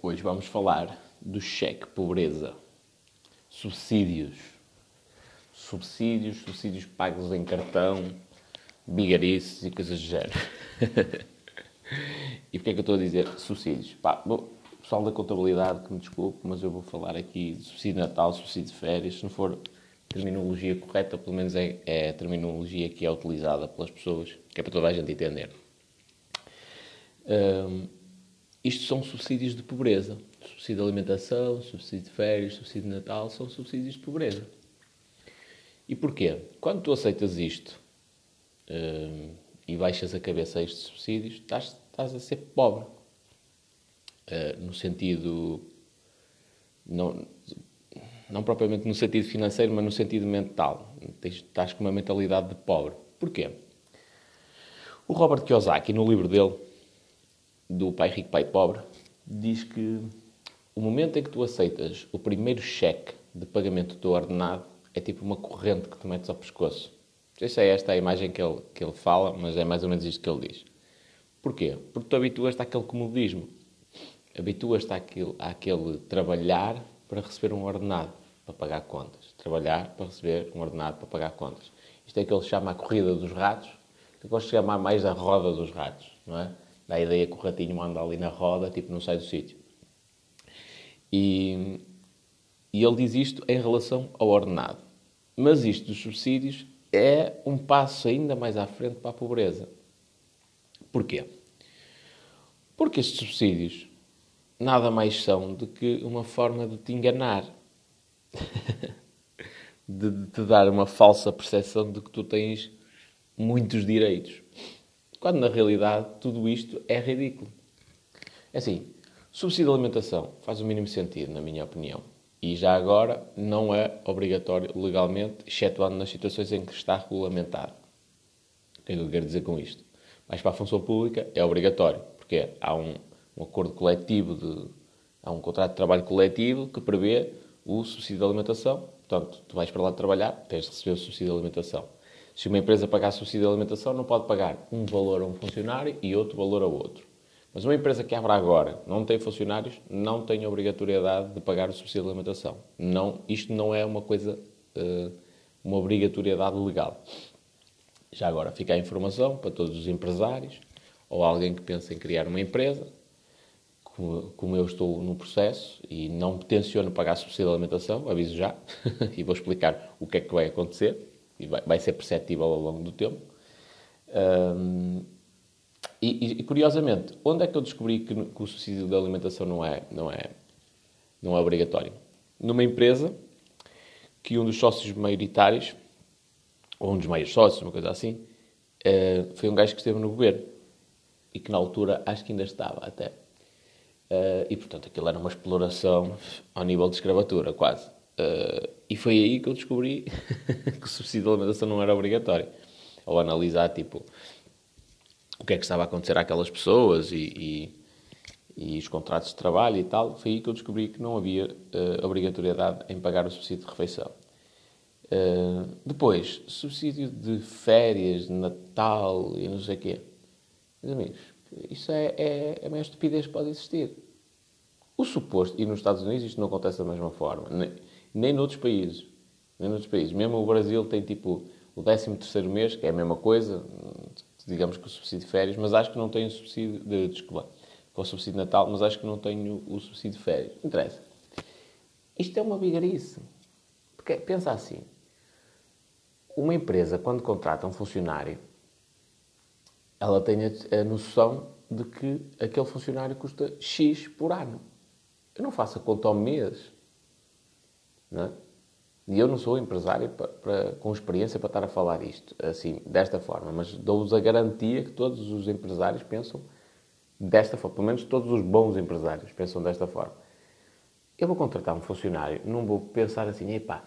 Hoje vamos falar do cheque pobreza, subsídios, subsídios, subsídios pagos em cartão, bigarices e coisas do género. e porquê é que eu estou a dizer subsídios? Pá, bom, pessoal da contabilidade que me desculpe, mas eu vou falar aqui de subsídio de Natal, subsídio de férias, se não for terminologia correta, pelo menos é, é a terminologia que é utilizada pelas pessoas, que é para toda a gente entender. Um, isto são subsídios de pobreza. Subsídio de alimentação, subsídio de férias, subsídio de Natal, são subsídios de pobreza. E porquê? Quando tu aceitas isto um, e baixas a cabeça a estes subsídios, estás, estás a ser pobre. Uh, no sentido. Não, não propriamente no sentido financeiro, mas no sentido mental. Estás com uma mentalidade de pobre. Porquê? O Robert Kiyosaki, no livro dele, do Pai Rico, Pai Pobre, diz que o momento em que tu aceitas o primeiro cheque de pagamento do ordenado é tipo uma corrente que tu metes ao pescoço. Não sei se é esta a imagem que ele, que ele fala, mas é mais ou menos isto que ele diz. Porquê? Porque tu habituas-te àquele comodismo. Habituas-te àquele, àquele trabalhar para receber um ordenado para pagar contas. Trabalhar para receber um ordenado para pagar contas. Isto é que ele chama a corrida dos ratos. Eu gosto de chamar mais a roda dos ratos, não é? Dá a ideia que o ratinho anda ali na roda, tipo, não sai do sítio. E, e ele diz isto em relação ao ordenado. Mas isto dos subsídios é um passo ainda mais à frente para a pobreza. Porquê? Porque estes subsídios nada mais são do que uma forma de te enganar de te dar uma falsa percepção de que tu tens muitos direitos. Quando na realidade tudo isto é ridículo. É assim, subsídio de alimentação faz o mínimo sentido, na minha opinião. E já agora não é obrigatório legalmente, excetuando nas situações em que está regulamentado. O que é que eu quero dizer com isto? Mas para a função pública é obrigatório, porque há um, um acordo coletivo, de, há um contrato de trabalho coletivo que prevê o subsídio de alimentação. Portanto, tu vais para lá trabalhar, tens de receber o subsídio de alimentação. Se uma empresa pagar subsídio de alimentação, não pode pagar um valor a um funcionário e outro valor a outro. Mas uma empresa que abre agora, não tem funcionários, não tem obrigatoriedade de pagar o subsídio de alimentação. Não, isto não é uma coisa, eh, uma obrigatoriedade legal. Já agora fica a informação para todos os empresários ou alguém que pensa em criar uma empresa como, eu estou no processo e não tenciono pagar subsídio de alimentação, aviso já, e vou explicar o que é que vai acontecer, e vai, vai ser perceptível ao longo do tempo. Um, e, e, curiosamente, onde é que eu descobri que, que, o subsídio de alimentação não é, não, é, não é obrigatório? Numa empresa que um dos sócios maioritários, ou um dos maiores sócios, uma coisa assim, uh, foi um gajo que esteve no governo e que na altura acho que ainda estava até. Uh, e, portanto, aquilo era uma exploração ao nível de escravatura, quase. Uh, e foi aí que eu descobri que o subsídio de alimentação não era obrigatório. Ao analisar, tipo, o que é que estava a acontecer àquelas pessoas e, e, e os contratos de trabalho e tal, foi aí que eu descobri que não havia uh, obrigatoriedade em pagar o subsídio de refeição. depois, subsídio de férias, de Natal e não sei o quê. Meus amigos, isso é, é, é a maior estupidez que pode existir. O suposto, e nos Estados Unidos isto não acontece da mesma forma, nem, nem noutros países. Nem noutros países. Mesmo o Brasil tem tipo o 13 terceiro mês, que é a mesma coisa, digamos que o subsídio de férias, mas acho que não tenho o subsídio de, desculpa, com o subsídio de Natal, mas acho que não tenho o subsídio de férias. Não interessa. Isto é uma bigarice. Porque pensa assim, uma empresa quando contrata um funcionário ela tem a, noção de que aquele funcionário custa X por ano. Eu não faço a conta ao mês. Não é? E eu não sou empresário para, para, com experiência para estar a falar isto, assim, desta forma, mas dou-vos a garantia que todos os empresários pensam desta forma. Pelo menos todos os bons empresários pensam desta forma. Eu vou contratar um funcionário, não vou pensar assim, epá,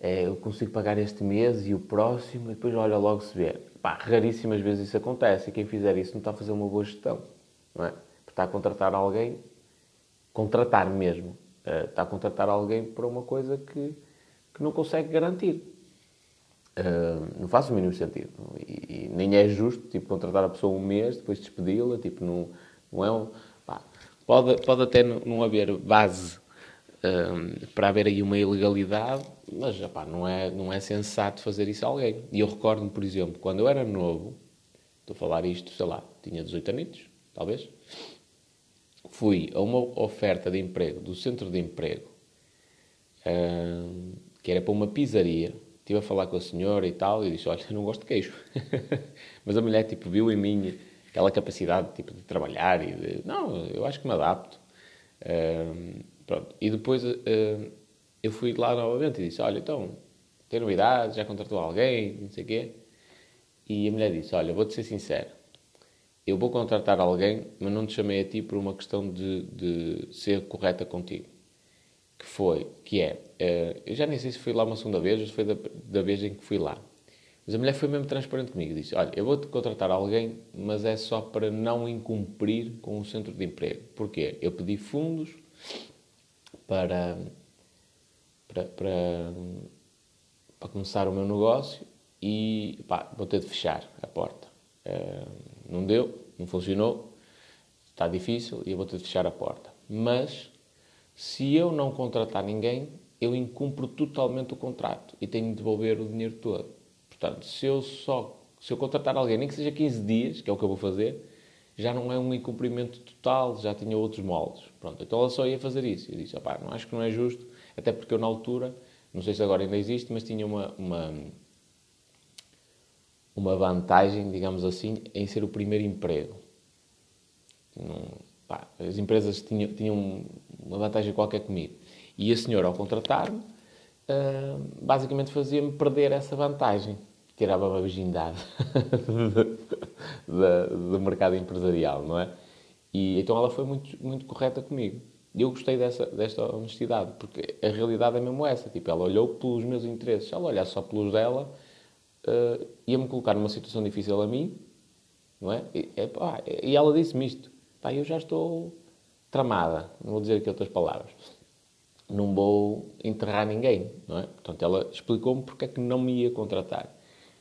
é, eu consigo pagar este mês e o próximo, e depois olha logo se vê. Pá, raríssimas vezes isso acontece e quem fizer isso não está a fazer uma boa gestão. Não é? Está a contratar alguém, contratar mesmo, uh, está a contratar alguém para uma coisa que, que não consegue garantir. Uh, não faz o mínimo sentido. E, e, nem é justo tipo, contratar a pessoa um mês, depois despedi-la. Tipo, não, não é um. Pá, Pode, pode até não haver base um, para haver aí uma ilegalidade, mas opá, não, é, não é sensato fazer isso a alguém. E eu recordo-me, por exemplo, quando eu era novo, estou a falar isto, sei lá, tinha 18 anos, talvez, fui a uma oferta de emprego do centro de emprego, que era para uma pizzaria. Estive a falar com a senhora e tal, e disse: Olha, não gosto de queijo. Mas a mulher, tipo, viu em mim aquela capacidade tipo, de trabalhar e de. Não, eu acho que me adapto. Pronto. E depois eu fui lá novamente e disse: Olha, então, tem novidades? Já contratou alguém? Não sei o quê. E a mulher disse: Olha, vou-te ser sincero. Eu vou contratar alguém, mas não te chamei a ti por uma questão de, de ser correta contigo. Que foi, que é, uh, eu já nem sei se fui lá uma segunda vez ou se foi da, da vez em que fui lá. Mas a mulher foi mesmo transparente comigo. Disse: Olha, eu vou-te contratar alguém, mas é só para não incumprir com o centro de emprego. Porquê? Eu pedi fundos para, para, para, para começar o meu negócio e pá, vou ter de fechar a porta. Uh, não deu, não funcionou, está difícil e eu vou ter de fechar a porta. Mas se eu não contratar ninguém, eu incumpro totalmente o contrato e tenho de devolver o dinheiro todo. Portanto, se eu só se eu contratar alguém, nem que seja 15 dias, que é o que eu vou fazer, já não é um incumprimento total, já tinha outros moldes. Pronto, então ela só ia fazer isso. Eu disse, opá, não acho que não é justo, até porque eu na altura, não sei se agora ainda existe, mas tinha uma, uma, uma vantagem, digamos assim, em ser o primeiro emprego. Não, pá, as empresas tinham, tinham uma vantagem qualquer comigo. E a senhora, ao contratar-me, uh, basicamente fazia-me perder essa vantagém tirava a virgindade do mercado empresarial, não é? E então ela foi muito, muito correta comigo. E eu gostei dessa, desta honestidade, porque a realidade é mesmo essa. Tipo, ela olhou pelos meus interesses. Se ela olhasse só pelos dela, uh, ia-me colocar numa situação difícil a mim, não é? E, é, e ela disse-me isto. Pá, eu já estou tramada, não vou dizer aqui outras palavras. Não vou enterrar ninguém, não é? Portanto, ela explicou-me porque é que não me ia contratar.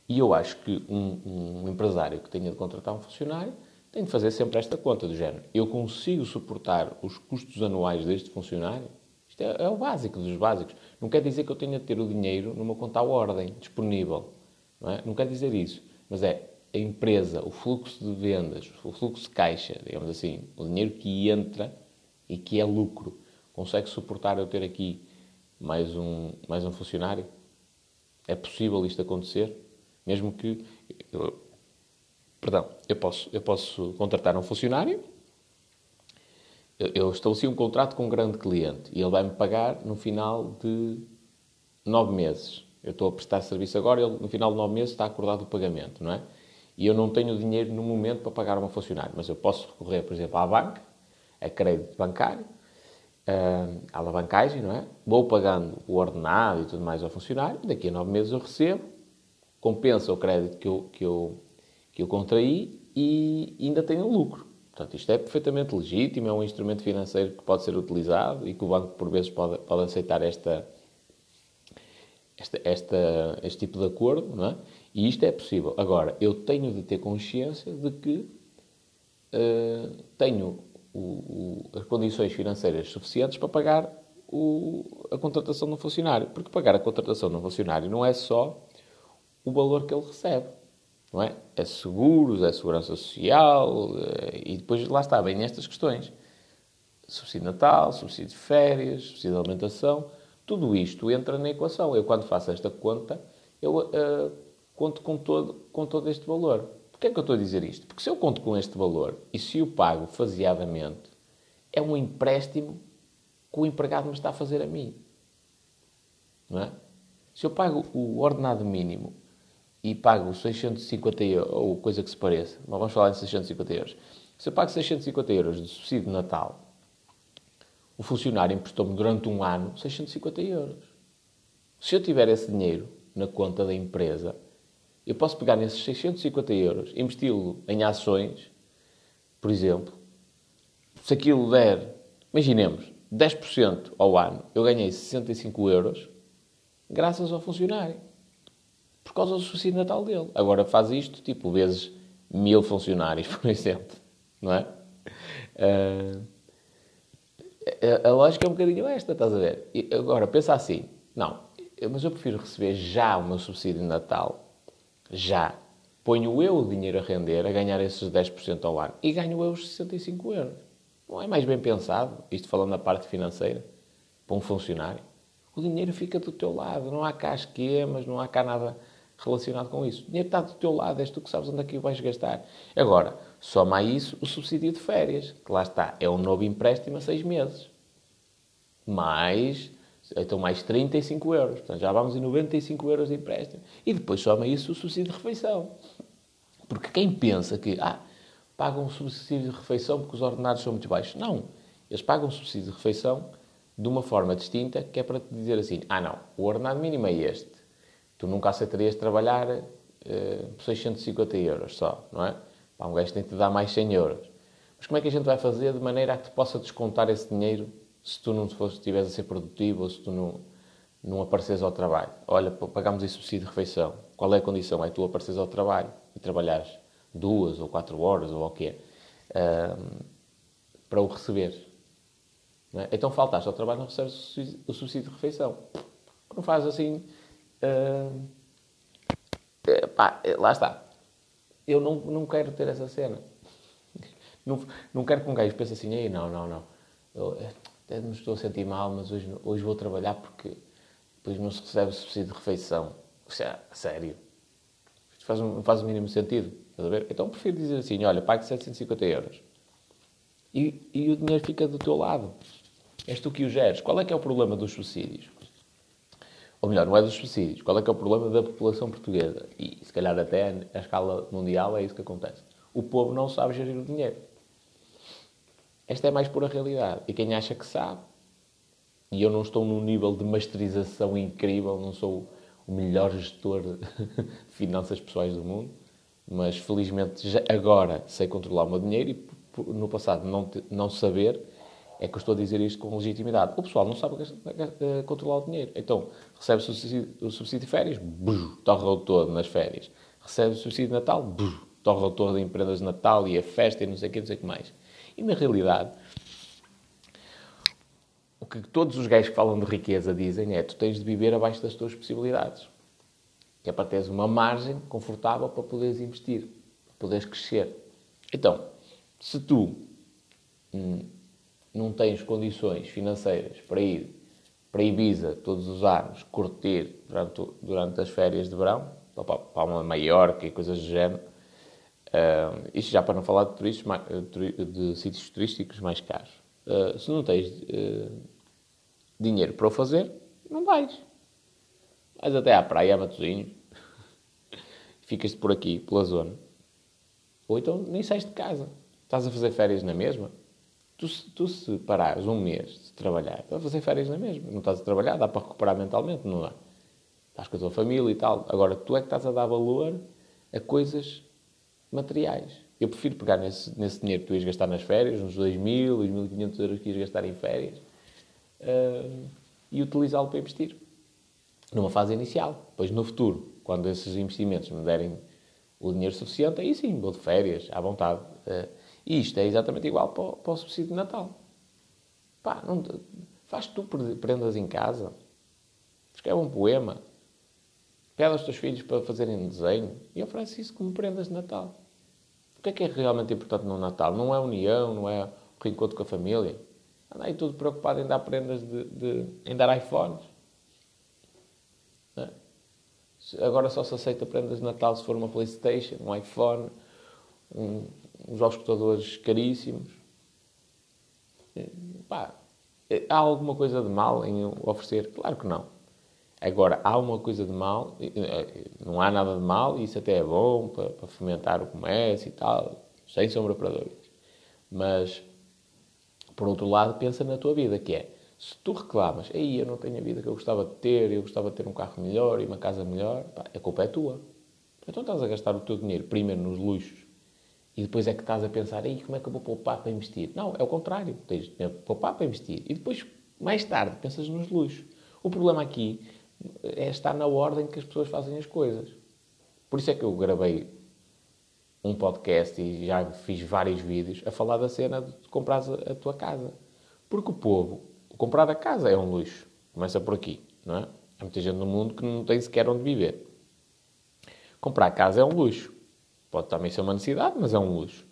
E eu acho que um, um, empresário que tenha de contratar um funcionário tem de fazer sempre esta conta do género. Eu consigo suportar os custos anuais deste funcionário? Isto é, é o básico dos básicos. Não quer dizer que eu tenha de ter o dinheiro numa conta à ordem, disponível. Não, é? não quer dizer isso. Mas é a empresa, o fluxo de vendas, o fluxo de caixa, digamos assim, o dinheiro que entra e que é lucro, consegue suportar eu ter aqui mais um, mais um funcionário? É possível isto acontecer? Mesmo que. Eu, perdão, eu posso, eu posso contratar um funcionário, eu, eu estabeleci um contrato com um grande cliente e ele vai-me pagar no final de nove meses. Eu estou a prestar serviço agora, ele no final de nove meses está acordado o pagamento, não é? E eu não tenho dinheiro no momento para pagar uma funcionário, mas eu posso recorrer, por exemplo, à banca, a crédito bancário, à alavancagem, não é? Vou pagando o ordenado e tudo mais ao funcionário, daqui a nove meses eu recebo compensa o crédito que eu, que eu, que eu contraí e ainda tenho lucro. Portanto, isto é perfeitamente legítimo, é um instrumento financeiro que pode ser utilizado e que o banco, por vezes, pode, pode aceitar esta, esta, esta, este tipo de acordo, não é? E isto é possível. Agora, eu tenho de ter consciência de que uh, tenho o, o, as condições financeiras suficientes para pagar o, a contratação de um funcionário. Porque pagar a contratação de um funcionário não é só o valor que ele recebe. Não é? é seguros, é segurança social é, e depois lá está, bem estas questões. Subsídio Natal, subsídio de férias, subsídio de alimentação, tudo isto entra na equação. Eu, quando faço esta conta, eu uh, conto com todo, com todo este valor. Porquê é que eu estou a dizer isto? Porque se eu conto com este valor e se o pago faseadamente, é um empréstimo que o empregado me está a fazer a mim. Não é? Se eu pago o ordenado mínimo e pago 650 euros, ou coisa que se pareça, mas vamos falar de 650 euros. Se eu pago 650 euros de subsídio de Natal, o funcionário emprestou-me durante um ano 650 euros. Se eu tiver esse dinheiro na conta da empresa, eu posso pegar nesses 650 euros, investi-lo em ações, por exemplo. Se aquilo der, imaginemos, 10% ao ano, eu ganhei 65 euros graças ao funcionário por causa do subsídio natal dele. Agora faz isto, tipo, vezes mil funcionários, por exemplo. Não é? Uh, A, a lógica é um bocadinho esta, estás a ver? E agora, pensa assim, não, mas eu prefiro receber já o meu subsídio de Natal, já. Ponho eu o dinheiro a render, a ganhar esses 10% ao ano, e ganho eu os 65 euros. Não é mais bem pensado, isto falando na parte financeira, para um funcionário? O dinheiro fica do teu lado, não há cá esquemas, não há cá nada relacionado com isso. O dinheiro está do teu lado, és tu que sabes onde é que vais gastar. Agora, soma a isso o subsídio de férias, que lá está, é um novo empréstimo a seis meses. Mais, então mais 35 euros. Portanto, já vamos em 95 euros de empréstimo. E depois soma a isso o subsídio de refeição. Porque quem pensa que, ah, pagam um subsídio de refeição porque os ordenados são muito baixos. Não. Eles pagam um subsídio de refeição de uma forma distinta, que é para te dizer assim, ah não, o ordenado mínimo é este tu nunca aceitarias trabalhar uh, por 650 euros só, não é? Pá, um gajo tem que te dar mais 100 euros. Mas como é que a gente vai fazer de maneira a que te possa descontar esse dinheiro se tu não estiveres a ser produtivo ou se tu não, não apareces ao trabalho? Olha, pagamos esse subsídio de refeição. Qual é a condição? É tu apareces ao trabalho e trabalhares duas ou quatro horas ou o é uh, para o receber. É? Então faltaste ao trabalho não recebes o subsídio de refeição. Não faz assim Uh, pá, lá está. Eu não, não quero ter essa cena. Não, não quero que um gajo pense assim, Ei, não, não, não. Eu até me estou a sentir mal, mas hoje, hoje vou trabalhar porque depois não se recebe subsídio de refeição. É, sério. Isto faz, não faz o mínimo sentido. Estás a ver? Então prefiro dizer assim, olha, pague 750 euros. E, e o dinheiro fica do teu lado. És tu que o geres. Qual é que é o problema dos subsídios? Ou melhor, não é dos subsídios. Qual é que é o problema da população portuguesa? E se calhar até a escala mundial é isso que acontece. O povo não sabe gerir o dinheiro. Esta é mais pura realidade. E quem acha que sabe, e eu não estou num nível de masterização incrível, não sou o melhor gestor de finanças pessoais do mundo, mas felizmente já agora sei controlar o meu dinheiro e no passado não, não saber é que eu estou a dizer isto com legitimidade. O pessoal não sabe eh, controlar o dinheiro. Então, recebe o subsídio, o de férias, torra-o todo nas férias. Recebe o subsídio de Natal, torra-o todo em prendas de Natal e a festa e não sei o que, não sei o que mais. E, na realidade, o que todos os gajos que falam de riqueza dizem é tu tens de viver abaixo das tuas possibilidades. Que é para teres uma margem confortável para poderes investir, para poderes crescer. Então, se tu hum, não tens condições financeiras para ir para Ibiza todos os anos, curtir durante, durante as férias de verão, para uma Maiorca e coisas do género, uh, isto já para não falar de, turistas, de sítios turísticos mais caros. Uh, se não tens uh, dinheiro para o fazer, não vais. Vais até à praia, a Matosinhos, ficas-te por aqui, pela zona. Ou então nem sais de casa. Estás a fazer férias na mesma, Tu, tu se parares um mês de trabalhar, estás a fazer férias na mesma. Não estás a trabalhar, dá para recuperar mentalmente, não dá? Estás com a tua família e tal. Agora, tu é que estás a dar valor a coisas materiais. Eu prefiro pegar nesse, nesse dinheiro que tu ias gastar nas férias, uns 2.000, 2.500 euros que ias gastar em férias, uh, e utilizá-lo para investir. Numa fase inicial. Depois, no futuro, quando esses investimentos me derem o dinheiro suficiente, aí sim, vou de férias, à vontade. Uh, e isto é exatamente igual para o, para o subsídio de Natal. Pá, não, faz tu prendas em casa. Escreve um poema. Pede aos teus filhos para fazerem um desenho e oferece isso como prendas de Natal. O que é que é realmente importante no Natal? Não é a união, não é o reencontro com a família. Anda aí tudo preocupado em dar prendas de, de em dar iPhones. É? Agora só se aceita prendas de Natal se for uma Playstation, um iPhone, um, uns auscultadores caríssimos. Pá, há alguma coisa de mal em oferecer? Claro que não. Agora, há uma coisa de mal, não há nada de mal, e isso até é bom para, para fomentar o comércio e tal, sem sombra para dúvidas. Mas, por outro lado, pensa na tua vida, que é, se tu reclamas, aí eu não tenho a vida que eu gostava de ter, eu gostava de ter um carro melhor e uma casa melhor, pá, a culpa é tua. Então estás a gastar o teu dinheiro primeiro nos luxos e depois é que estás a pensar, aí como é que eu vou poupar para investir? Não, é o contrário. Tens de poupar para investir. E depois, mais tarde, pensas nos luxos. O problema aqui é estar na ordem que as pessoas fazem as coisas. Por isso é que eu gravei um podcast e já fiz vários vídeos a falar da cena de comprar a tua casa. Porque o povo, comprar a casa é um luxo. Começa por aqui, não é? Há muita gente no mundo que não tem sequer onde viver. Comprar a casa é um luxo. Pode também ser uma necessidade, mas é um luxo.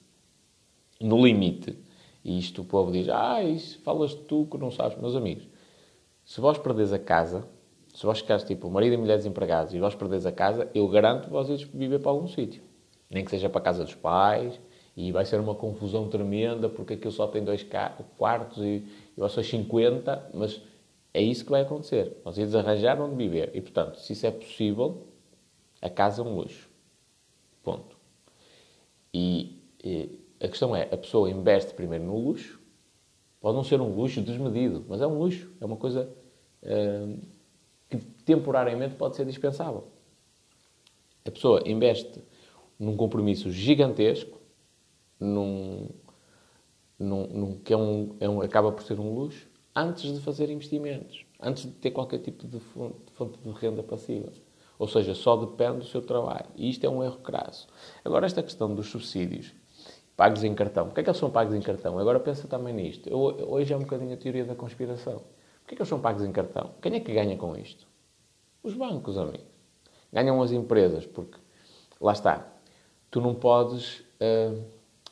No limite, e isto o povo diz, ah, isso falas tu que não sabes, meus amigos. Se vós perderes a casa, se vós ficares tipo marido e mulher desempregados e vós perderes a casa, eu garanto que vocês viver para algum sítio. Nem que seja para a casa dos pais, e vai ser uma confusão tremenda porque aquilo só tem dois quartos e eu sou 50, mas é isso que vai acontecer. Vocês arranjar onde viver. E, portanto, se isso é possível, a casa é um luxo. Ponto. E, e a questão é, a pessoa investe primeiro no luxo, pode não ser um luxo desmedido, mas é um luxo, é uma coisa uh, que temporariamente pode ser dispensável. A pessoa investe num compromisso gigantesco, num, num, num que é um, é um, acaba por ser um luxo, antes de fazer investimentos, antes de ter qualquer tipo de fonte, de fonte de renda passiva. Ou seja, só depende do seu trabalho. E isto é um erro crasso. Agora, esta questão dos subsídios pagos em cartão. Porquê é que eles são pagos em cartão? Agora pensa também nisto. Eu, hoje é um bocadinho a teoria da conspiração. Porquê é que eles são pagos em cartão? Quem é que ganha com isto? Os bancos, amigos. Ganham as empresas, porque, lá está, tu não podes uh,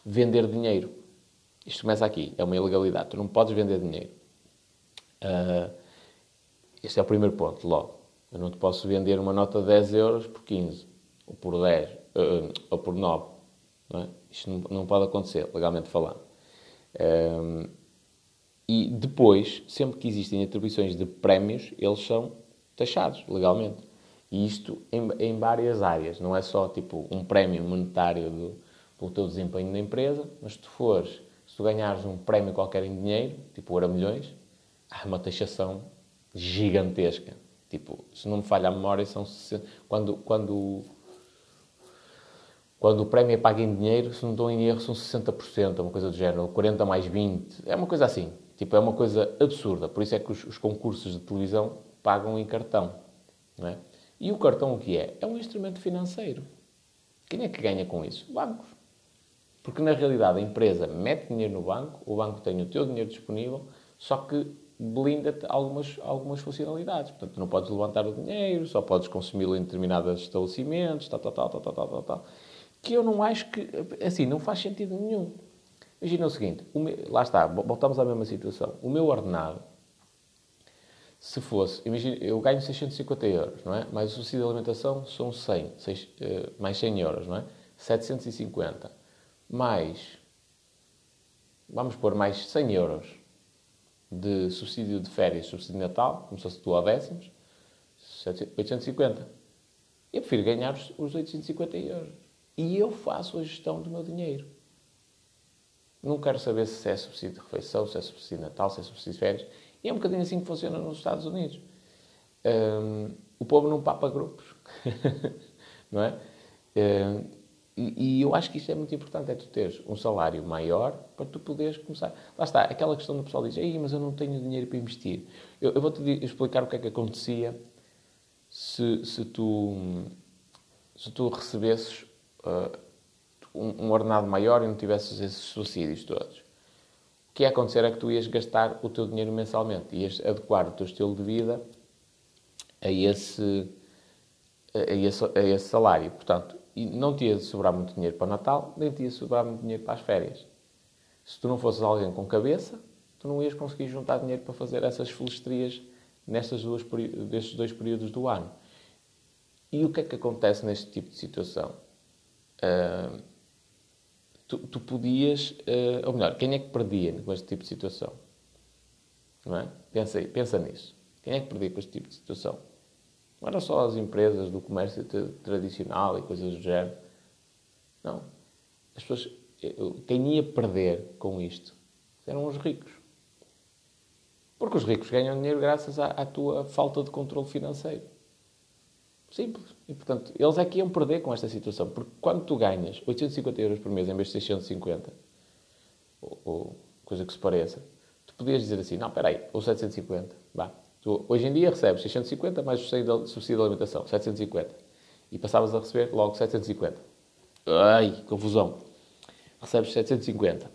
vender dinheiro. Isto começa aqui, é uma ilegalidade. Tu não podes vender dinheiro. Uh, este é o primeiro ponto, logo. Eu não te posso vender uma nota de 10 euros por 15, ou por 10, uh, ah, ou por 9. Não é? Isto não, pode acontecer, legalmente falando. Um, e depois, sempre que existem atribuições de prémios, eles são taxados legalmente. E isto em, várias áreas. Não é só tipo um prémio monetário do, pelo teu desempenho na empresa, mas se tu fores, se tu ganhares um prémio qualquer em dinheiro, tipo Euro Milhões, há uma taxação gigantesca. Tipo, se não me falha a memória, são quando, quando quando o prémio é pago em dinheiro, se não estou em erro, são 60%, uma coisa do género, 40 mais 20, é uma coisa assim. Tipo, é uma coisa absurda. Por isso é que os, os concursos de televisão pagam em cartão. Não é? E o cartão o que é? É um instrumento financeiro. Quem é que ganha com isso? Bancos. Porque na realidade a empresa mete dinheiro no banco, o banco tem o teu dinheiro disponível, só que blinda-te algumas, algumas funcionalidades. Portanto, não podes levantar o dinheiro, só podes consumi-lo em determinados estabelecimentos, tal, tal, tal, tal, tal, tal, tal que eu não acho que, assim, não faz sentido nenhum. Imagina o seguinte, o meu, lá está, voltamos à mesma situação. O meu ordenado, se fosse, imagina, eu ganho 650 euros, não é? Mais o subsídio de alimentação são 100, 6, uh, mais 100 euros, não é? 750. Mais, vamos pôr mais 100 euros de subsídio de férias, subsídio de Natal, como se fosse décimos, 850. Eu prefiro ganhar os, os 850 euros e eu faço a gestão do meu dinheiro. Não quero saber se é subsídio de refeição, se é subsídio de Natal, se é subsídio de férias. E é um bocadinho assim que funciona nos Estados Unidos. Um, o povo não papa grupos. não é? Um, e, eu acho que isto é muito importante, é tu teres um salário maior para tu poderes começar. Lá está, aquela questão do pessoal diz, Ei, mas eu não tenho dinheiro para investir. Eu, eu vou-te explicar o que é que acontecia se, se, tu, se tu recebesses uh, um, um ordenado maior e não tivesses esses subsídios todos. O que ia acontecer é que tu ias gastar o teu dinheiro mensalmente, ias adequar o teu estilo de vida a esse, a esse, a esse salário. Portanto, não te ia sobrar muito dinheiro para o Natal, nem te ia sobrar muito dinheiro para as férias. Se tu não fosses alguém com cabeça, tu não ias conseguir juntar dinheiro para fazer essas filistrias nestas duas, destes dois períodos do ano. E o que é que acontece neste tipo de situação? Uh, tu, tu, podias, uh, ou melhor, quem é que perdia com este tipo de situação? Não é? Pensa, aí, pensa nisso. Quem é que perdia com este tipo de situação? Não era só as empresas do comércio tradicional e coisas do género. Não. As pessoas, quem ia perder com isto eram os ricos. Porque os ricos ganham dinheiro graças à, à tua falta de controle financeiro. Simples. E, portanto, eles é que iam perder com esta situação. Porque quando tu ganhas 850 euros por mês em vez de 650, ou, ou coisa que se pareça, tu podias dizer assim, não, espera aí, ou 750, vá. Tu, hoje em dia recebes 650 mais o subsídio de alimentação, 750. E passavas a receber logo 750. Ai, confusão. Recebes 750,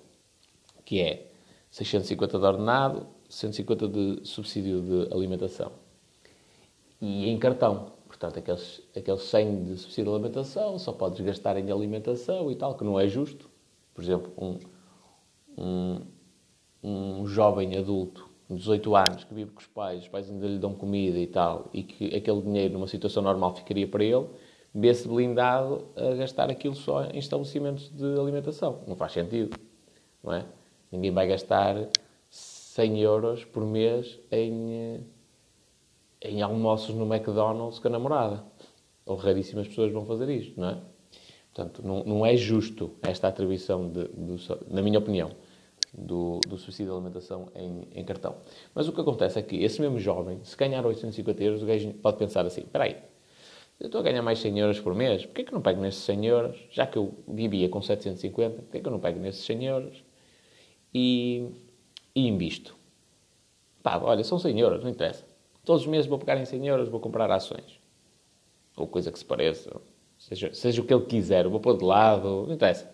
que é 650 de ordenado, 150 de subsídio de alimentação. E em cartão. Portanto, aqueles, aqueles 100 de subsídio de alimentação só podes gastar em alimentação e tal, que não é justo. Por exemplo, um, um, um jovem adulto 18 anos que vive com os pais, os pais ainda lhe dão comida e tal, e que aquele dinheiro numa situação normal ficaria para ele, vê-se blindado a gastar aquilo só em estabelecimentos de alimentação. Não faz sentido, não é? Ninguém vai gastar 100 euros por mês em, em almoços no McDonald's com a namorada. Ou raríssimas pessoas vão fazer isto, não é? Portanto, não, não é justo esta atribuição, de, de, na minha opinião, do, do subsídio de alimentação em, em, cartão. Mas o que acontece é que esse mesmo jovem, se ganhar 850 euros, o gajo pode pensar assim, espera aí, eu estou a ganhar mais 100 euros por mês, porquê que eu não pego nesses 100 euros? Já que eu vivia com 750, porquê que eu não pego nesses 100 euros? E, e invisto. Pá, olha, são 100 euros, não interessa. Todos os meses vou pegar em 100 euros, vou comprar ações. Ou coisa que se pareça. Seja, seja o que ele quiser, vou pôr de lado, não interessa.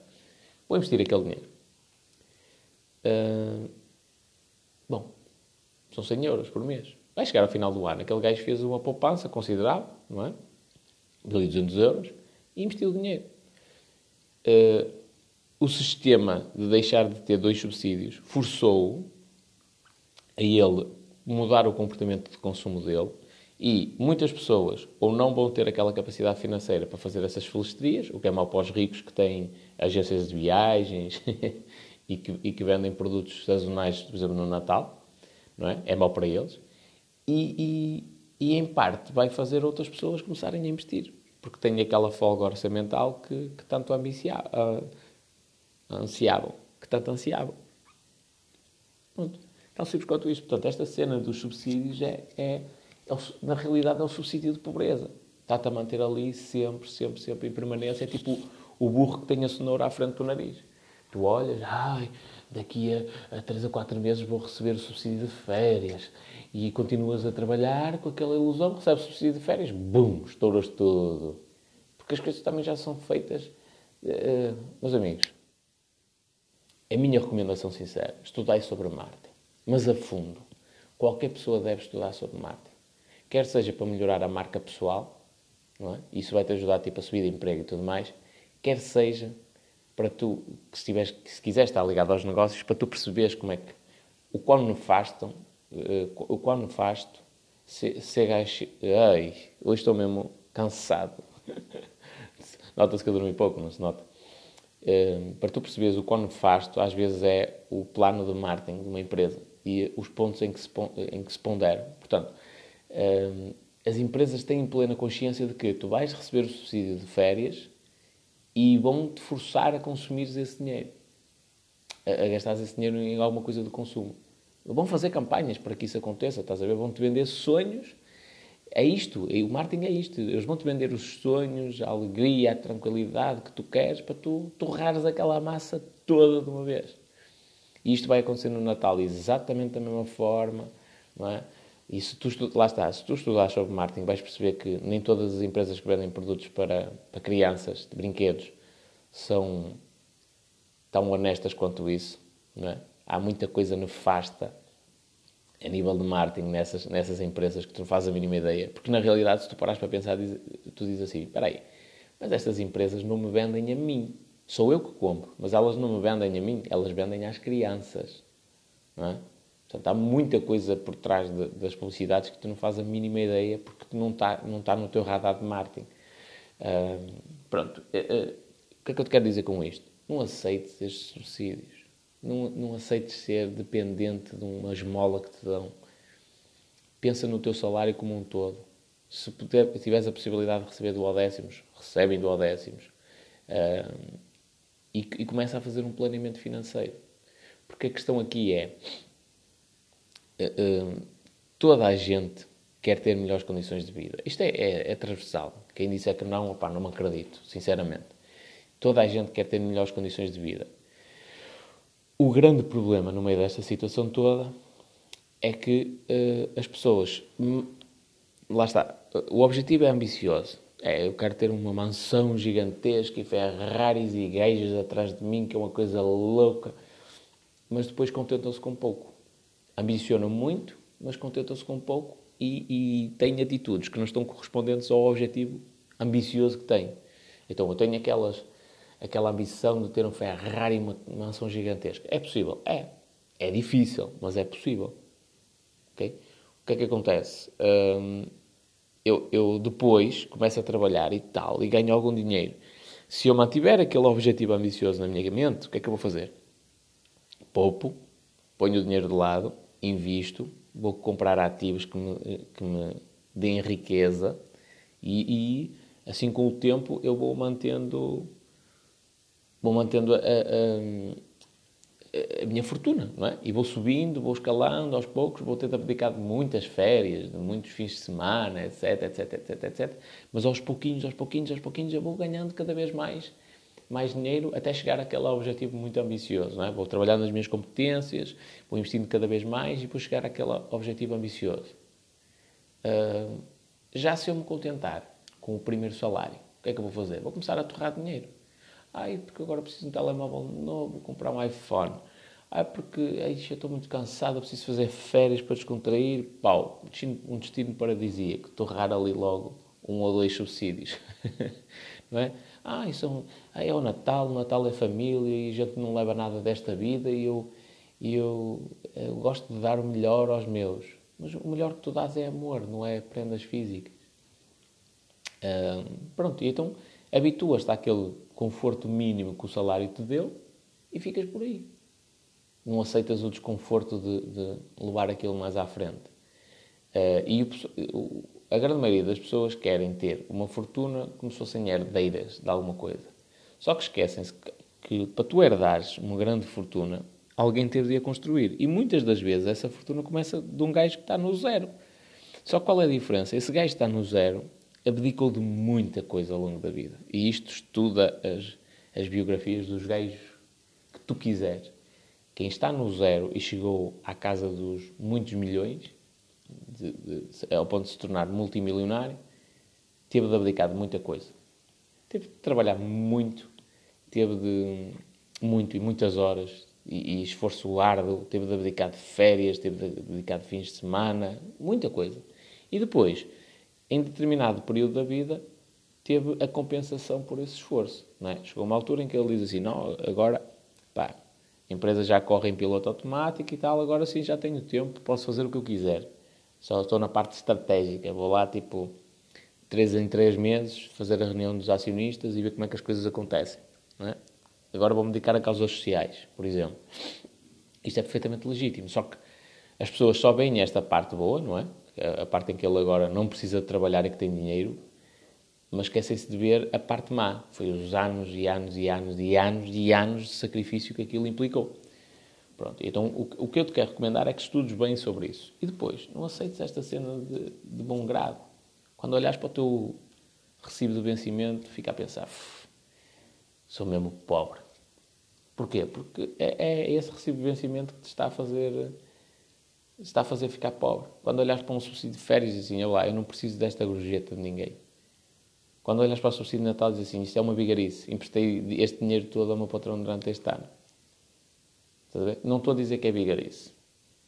Vou investir aquele dinheiro. Uh, bom, são 100 euros por mês. Vai chegar ao final do ano, aquele gajo fez uma poupança considerável, não é? 1.200 euros, e investiu dinheiro. Uh, o sistema de deixar de ter dois subsídios forçou a ele mudar o comportamento de consumo dele e muitas pessoas ou não vão ter aquela capacidade financeira para fazer essas felistrias, o que é mau para os ricos que têm agências de viagens e, que, e que vendem produtos sazonais, por exemplo, no Natal, não é? É mau para eles. E, e, e, em parte vai fazer outras pessoas começarem a investir, porque têm aquela folga orçamental que, que tanto ambiciava, uh, ansiavam, que tanto ansiavam. Pronto. Tão simples quanto isto. Portanto, esta cena dos subsídios é, é, é na realidade, é o subsídio de pobreza. Está-te a manter ali sempre, sempre, sempre em permanência. É tipo o burro que tem a cenoura à frente do nariz. Tu olhas, ai, daqui a, a 3 a 4 meses vou receber o subsídio de férias. E continuas a trabalhar com aquela ilusão, recebes o subsídio de férias, bum, estouras tudo. Porque as coisas também já são feitas. Uh, meus amigos, a minha recomendação sincera, estudai sobre marketing, mas a fundo. Qualquer pessoa deve estudar sobre marketing. Quer seja para melhorar a marca pessoal, é? isso vai-te ajudar tipo, a subir de emprego e tudo mais, quer seja para tu, que se, tiveres, que se quiseres estar ligado aos negócios, para tu perceberes como é que o quão nefasto, uh, o quão nefasto se, se gajo, ai, hoje estou mesmo cansado. Nota-se que eu dormi pouco, não se nota. Ehm, para tu perceberes o quão nefasto às vezes é o plano de marketing de uma empresa e os pontos em que se, em que se ponderam. Portanto, ehm, as empresas têm plena consciência de que tu vais receber o subsídio de férias e vão-te forçar a consumir esse dinheiro, a, a gastar esse dinheiro em alguma coisa de consumo. Vão fazer campanhas para que isso aconteça, estás a ver? Vão-te vender sonhos é isto, o marketing é isto. Eles vão-te vender os sonhos, a alegria, a tranquilidade que tu queres para tu torrares aquela massa toda de uma vez. E isto vai acontecer no Natal exatamente da mesma forma, não é? E se tu, lá está, se tu estudares sobre marketing, vais perceber que nem todas as empresas que vendem produtos para, para crianças, de brinquedos, são tão honestas quanto isso, não é? Há muita coisa nefasta a nível de marketing nessas, nessas empresas que tu não fazes a mínima ideia. Porque na realidade, se tu paras para pensar, tu dizes assim: espera aí, mas estas empresas não me vendem a mim. Sou eu que compro, mas elas não me vendem a mim, elas vendem às crianças. Não é? Portanto, há muita coisa por trás de, das publicidades que tu não fazes a mínima ideia porque não está não tá no teu radar de marketing. Uh, pronto. Uh, uh, o que é que eu te quero dizer com isto? Não aceites estes subsídios. Não, não aceites ser dependente de uma esmola que te dão. Pensa no teu salário como um todo. Se puder, tiveres a possibilidade de receber duodécimos, recebem duodécimos. Uh, e, e começa a fazer um planeamento financeiro. Porque a questão aqui é: uh, toda a gente quer ter melhores condições de vida. Isto é, é, é transversal. Quem disser que não, opá, não me acredito, sinceramente. Toda a gente quer ter melhores condições de vida. O grande problema no meio desta situação toda é que uh, as pessoas. Hum, lá está. O objetivo é ambicioso. É, eu quero ter uma mansão gigantesca e Ferraris e igrejas atrás de mim, que é uma coisa louca. mas depois contentam-se com pouco. Ambicionam muito, mas contentam-se com pouco e, e têm atitudes que não estão correspondentes ao objetivo ambicioso que têm. Então, eu tenho aquelas, aquela ambição de ter um Ferrari e uma mansão gigantesca. É possível? É. É difícil, mas é possível. Okay? O que é que acontece? Hum, eu, eu depois começo a trabalhar e tal, e ganho algum dinheiro. Se eu mantiver aquele objetivo ambicioso na minha mente, o que é que eu vou fazer? Poupo, ponho o dinheiro de lado, invisto, vou comprar ativos que me, que me deem riqueza e, e, assim com o tempo eu vou mantendo vou mantendo a, a, a minha fortuna, não é? E vou subindo, vou escalando aos poucos, vou ter abdicado muitas férias, de muitos fins de semana, etc, etc, etc, etc. Mas aos pouquinhos, aos pouquinhos, aos pouquinhos, eu vou ganhando cada vez mais, mais dinheiro até chegar àquele objetivo muito ambicioso, não é? Vou trabalhando nas minhas competências, vou investindo cada vez mais e vou chegar àquele objetivo ambicioso. Uh, já se eu me contentar com o primeiro salário, o que é que eu vou fazer? Vou começar a torrar dinheiro. Ai, porque agora preciso de um telemóvel novo, comprar um iPhone. Ai, porque ai, eu estou muito cansado, preciso fazer férias para descontrair. Pau, um destino paradisíaco. Torrar ali logo um ou dois subsídios. não é? Ah, isso é, é o Natal, o Natal é família e a gente não leva nada desta vida e eu, e eu, eu gosto de dar o melhor aos meus. Mas o melhor que tu dás é amor, não é prendas físicas. pronto, então habituas-te àquele conforto mínimo que o salário te deu e ficas por aí. Não aceitas o desconforto de, de levar aquilo mais à frente. Uh, e o, a grande maioria das pessoas querem ter uma fortuna como se fossem herdeiras de alguma coisa. Só que esquecem-se que, que, para tu herdares uma grande fortuna, alguém teve de a construir. E muitas das vezes essa fortuna começa de um gajo que está no zero. Só qual é a diferença? Esse gajo está no zero abdicou de muita coisa ao longo da vida. E isto estuda as, as biografias dos gajos que tu quiseres. Quem está no zero e chegou à casa dos muitos milhões, de, de, ao ponto de se tornar multimilionário, teve de abdicar de muita coisa. Teve de trabalhar muito, teve de muito e muitas horas e, e esforço árduo, teve de abdicar de férias, teve de abdicar de fins de semana, muita coisa. E depois em determinado período da vida, teve a compensação por esse esforço. Não é? Chegou uma altura em que ele diz assim: não, agora, pá, a empresa já corre em piloto automático e tal, agora sim já tenho tempo, posso fazer o que eu quiser. Só estou na parte estratégica, vou lá tipo três em três meses fazer a reunião dos acionistas e ver como é que as coisas acontecem. É? Agora vou-me dedicar a causas sociais, por exemplo. Isto é perfeitamente legítimo, só que as pessoas só veem esta parte boa, não é? a parte em que ele agora não precisa de trabalhar e que tem dinheiro, mas esquecem-se de ver a parte má. Foi os anos e anos e anos e anos e anos de sacrifício que aquilo implicou. Pronto, então o, o que eu te quero recomendar é que estudes bem sobre isso. E depois, não aceites esta cena de, de bom grado. Quando olhas para o teu recibo de vencimento, fica a pensar, sou mesmo pobre. Porquê? Porque é, é esse recibo de vencimento que te está a fazer está a fazer ficar pobre. Quando olhas para um subsídio de férias, assim, eu lá, eu não preciso desta gorjeta de ninguém. Quando olhas para o subsídio de Natal, diz assim, isto é uma vigarice, emprestei este dinheiro todo ao meu patrão durante este ano. Não estou a dizer que é vigarice.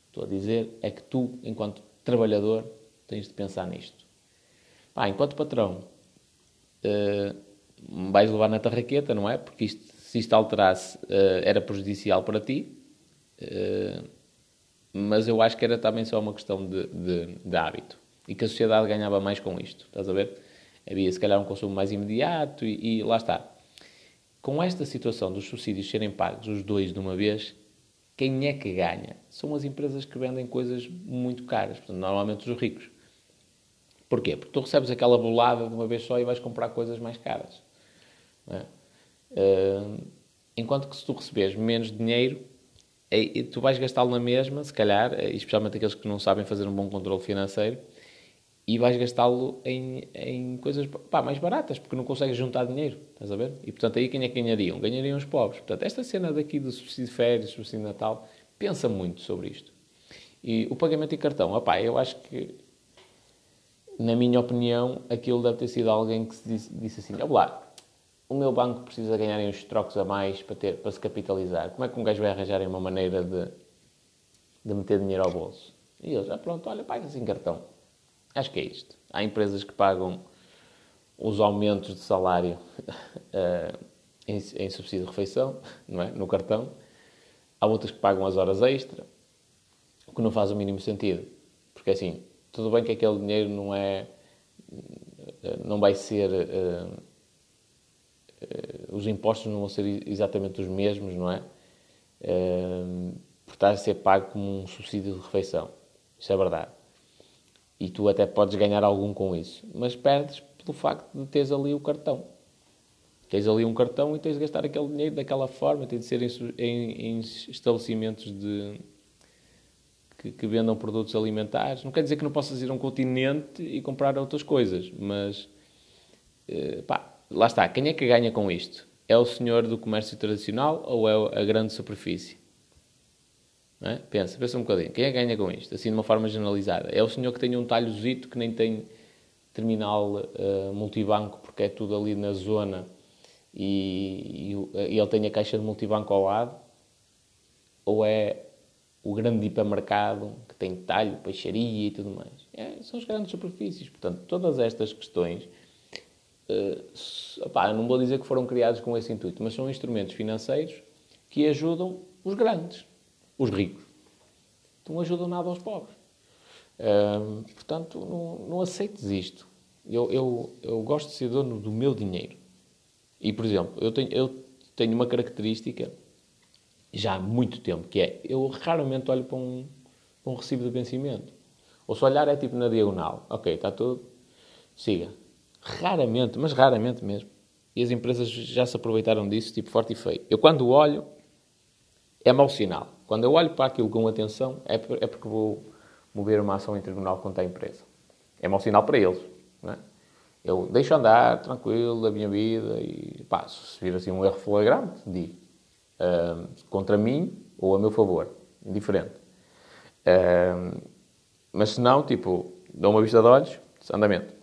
Estou a dizer é que tu, enquanto trabalhador, tens de pensar nisto. Pá, enquanto patrão, uh, vais levar na tarraqueta, não é? Porque isto, se isto alterasse, uh, era prejudicial para ti. Uh, mas eu acho que era também só uma questão de, de, de, hábito e que a sociedade ganhava mais com isto, estás a ver? Havia se calhar um consumo mais imediato e, e lá está. Com esta situação dos subsídios serem pagos os dois de uma vez, quem é que ganha? São as empresas que vendem coisas muito caras, portanto, normalmente os ricos. Porquê? Porque tu recebes aquela bolada de uma vez só e vais comprar coisas mais caras. É? Uh, enquanto que se tu receberes menos dinheiro, é, tu vais gastá-lo na mesma, se calhar, eh, especialmente aqueles que não sabem fazer um bom controle financeiro, e vais gastá-lo em, em coisas pá, mais baratas, porque não consegues juntar dinheiro, estás a ver? E portanto aí quem é que ganhariam? Ganhariam os pobres. Portanto, esta cena daqui do subsídio de férias, subsídio de Natal, pensa muito sobre isto. E o pagamento em cartão, opá, eu acho que, na minha opinião, aquilo deve ter sido alguém que disse, disse assim, olá, o meu banco precisa ganhar uns trocos a mais para, ter, para se capitalizar. Como é que um gajo vai arranjar uma maneira de, de meter dinheiro ao bolso? E eles, ah, pronto, olha, paga-se em cartão. Acho que é isto. Há empresas que pagam os aumentos de salário uh, em, em, subsídio de refeição, não é? no cartão. Há outras que pagam as horas extra, o que não faz o mínimo sentido. Porque assim, tudo bem que aquele dinheiro não é. Eh, não vai ser. Uh, uh, os impostos não vão ser exatamente os mesmos, não é? Por estar a ser pago como um subsídio de refeição. Isso é verdade. E tu até podes ganhar algum com isso. Mas perdes pelo facto de teres ali o cartão. Tens ali um cartão e tens de gastar aquele dinheiro daquela forma, tem de ser em, em, em estabelecimentos de, que, que, vendam produtos alimentares. Não quer dizer que não possas ir a um continente e comprar outras coisas, mas eh, pá, lá está. Quem é que ganha com isto? É o senhor do comércio tradicional ou é a grande superfície? É? Pensa, pensa um bocadinho. Quem é que ganha com isto? Assim, de uma forma generalizada. É o senhor que tem um talhozito que nem tem terminal uh, multibanco, porque é tudo ali na zona e, e, e, ele tem a caixa de multibanco ao lado? Ou é o grande hipermercado que tem talho, peixaria e tudo mais? É, são as grandes superfícies. Portanto, todas estas questões, uh, opá, não vou dizer que foram criados com esse intuito, mas são instrumentos financeiros que ajudam os grandes os ricos. Não ajudam nada aos pobres. portanto, não, não aceites isto. Eu, eu, eu gosto de ser dono do meu dinheiro. E, por exemplo, eu tenho, eu tenho uma característica já há muito tempo, que é, eu raramente olho para um, para um recibo de vencimento. Ou se olhar é tipo na diagonal. Ok, está tudo, siga. Raramente, mas raramente mesmo. E as empresas já se aproveitaram disso, tipo forte e feio. Eu quando olho, é mau sinal. Quando eu olho para aquilo com atenção, é, é porque vou mover uma ação em tribunal contra a empresa. É mau sinal para eles. É? Eu deixo andar, tranquilo, da minha vida e pá, se vir assim um erro flagrante, digo. Uh, contra mim ou a meu favor. Indiferente. Uh, mas se não, tipo, dou uma vista de olhos, andamento.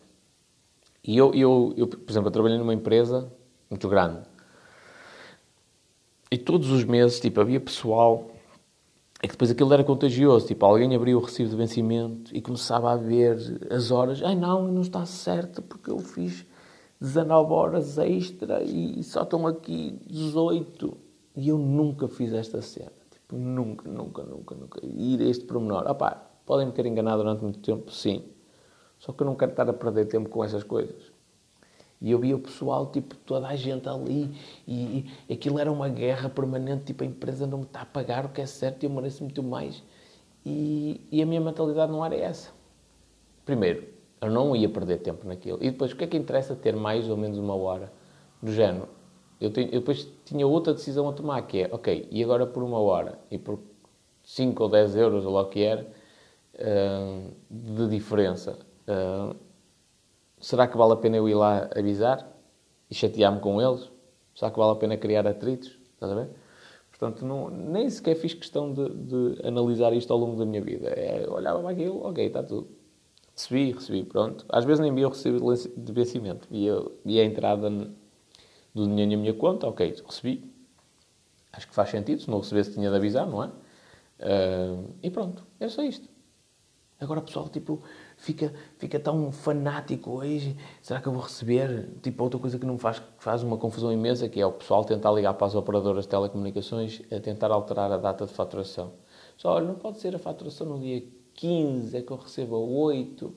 E eu, eu, eu, por exemplo, eu trabalhei numa empresa muito grande. E todos os meses, tipo, havia pessoal é que depois aquilo era contagioso. Tipo, alguém abria o recibo de vencimento e começava a ver as horas. Ai não, não está certo porque eu fiz 19 horas extra e só estão aqui 18. E eu nunca fiz esta cena. Tipo, nunca, nunca, nunca, nunca. Ir a este pormenor. Ah pá, podem me ter enganado durante muito tempo, sim. Só que eu não quero estar a perder tempo com essas coisas. E eu via o pessoal, tipo, toda a gente ali, e, e aquilo era uma guerra permanente, tipo, a empresa não me está a pagar o que é certo eu mereço muito mais. E, e a minha mentalidade não era essa. Primeiro, eu não ia perder tempo naquilo. E depois, o que é que interessa ter mais ou menos uma hora? Do género, eu, tenho, eu depois tinha outra decisão a tomar, que é, ok, e agora por uma hora, e por 5 ou 10 euros, ou lá o que era, uh, de diferença, uh, será que vale a pena eu ir lá avisar e chatear-me com eles? Será que vale a pena criar atritos? Estás a ver? Portanto, não, nem sequer fiz questão de, de, analisar isto ao longo da minha vida. É, olhava para aquilo, ok, está tudo. Recebi, recebi, pronto. Às vezes nem vi o recibo de vencimento. Vi a, entrada do dinheiro na minha conta, ok, recebi. Acho que faz sentido. Se não recebesse, tinha de avisar, não é? Uh, e pronto, é só isto. Agora pessoal, tipo, fica, fica tão fanático hoje. Será que eu vou receber? Tipo, outra coisa que não faz, faz uma confusão imensa, que é o pessoal tentar ligar para as operadoras de telecomunicações a tentar alterar a data de faturação. Só, olha, não pode ser a faturação no dia 15, é que eu recebo a 8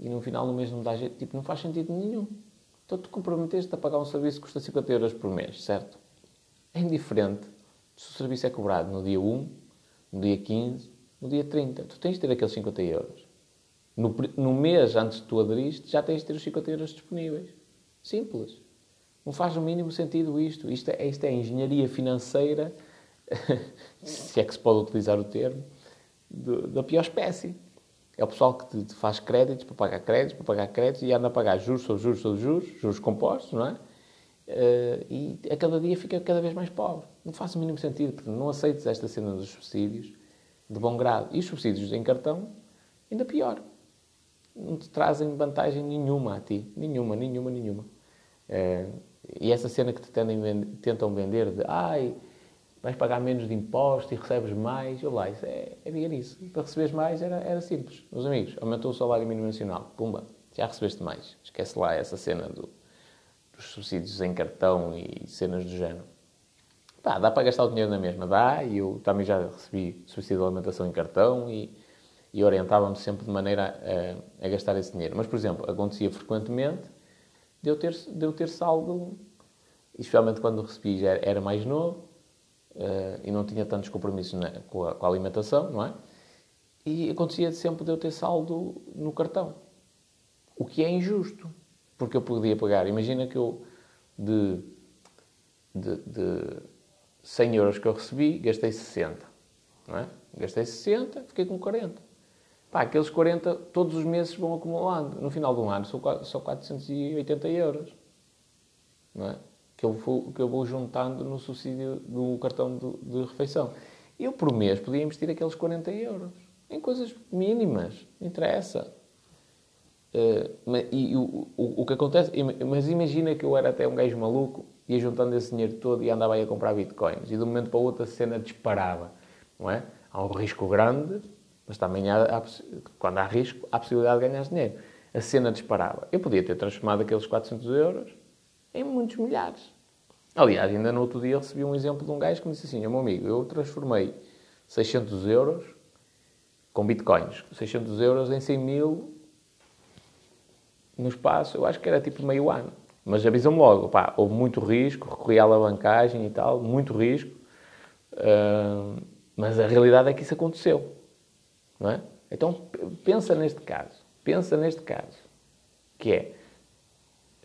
e no final do mês não dá jeito. Tipo, não faz sentido nenhum. Então tu comprometeste a pagar um serviço que custa 50 euros por mês, certo? É indiferente se o serviço é cobrado no dia 1, no dia 15, no dia 30. Tu tens de ter aqueles 50 euros. No, no mês antes de tu aderiste, já tens de ter os 50 euros disponíveis. Simples. Não faz o mínimo sentido isto. Isto é, isto é engenharia financeira, se é que se pode utilizar o termo, de, da pior espécie. É o pessoal que te, faz créditos para pagar créditos, para pagar créditos e anda a pagar juros sobre juros sobre juros, juros compostos, não é? Uh, e a cada dia fica cada vez mais pobre. Não faz o mínimo sentido. Portanto, não aceites esta cena dos subsídios de bom grado. E os subsídios em cartão, ainda pior não te trazem vantagem nenhuma a ti. Nenhuma, nenhuma, nenhuma. É, E essa cena que te tentam vender de ai, vais pagar menos de impostos e recebes mais, eu lá, isso é, é isso. Para receberes mais era, era simples. Meus amigos, aumentou o salário mínimo nacional, pumba, já recebeste mais. Esquece lá essa cena do, dos subsídios em cartão e cenas do género. Dá para gastar o dinheiro na mesma, dá, e eu também já recebi subsídio de alimentação em cartão e, e orientava-me sempre de maneira a, a, gastar esse dinheiro. Mas, por exemplo, acontecia frequentemente de eu ter, de eu ter saldo, especialmente quando recebi já era mais novo uh, e não tinha tantos compromissos na, com, a, com, a, alimentação, não é? E acontecia sempre de eu ter saldo no cartão. O que é injusto, porque eu podia pagar. Imagina que eu, de, de, de 100 euros que eu recebi, gastei 60. Não é? Gastei 60, fiquei com 40. Pá, aqueles 40 todos os meses vão acumulando. No final do ano são só 480 euros. Não é? Que eu, vou, que eu vou juntando no subsídio do cartão de, de refeição. Eu, por mês, podia investir aqueles 40 euros em coisas mínimas. Não interessa. Uh, e o, o, o, que acontece... Mas imagina que eu era até um gajo maluco ia juntando esse dinheiro todo e andava aí a comprar bitcoins. E de um momento para o outro a cena disparava, não é? Há um risco grande, mas também há, há, quando há risco, há possibilidade de ganhar dinheiro. A cena disparava. Eu podia ter transformado aqueles 400 euros em muitos milhares. Aliás, ainda no outro dia recebi um exemplo de um gajo que me disse assim, meu amigo, eu transformei 600 euros com bitcoins, 600 euros em 100 mil no espaço, eu acho que era tipo meio ano. Mas avisam-me logo, pá, houve muito risco, recorri à alavancagem e tal, muito risco. Uh, mas a realidade é que isso aconteceu. Não é? Então pensa neste caso. Pensa neste caso. Que é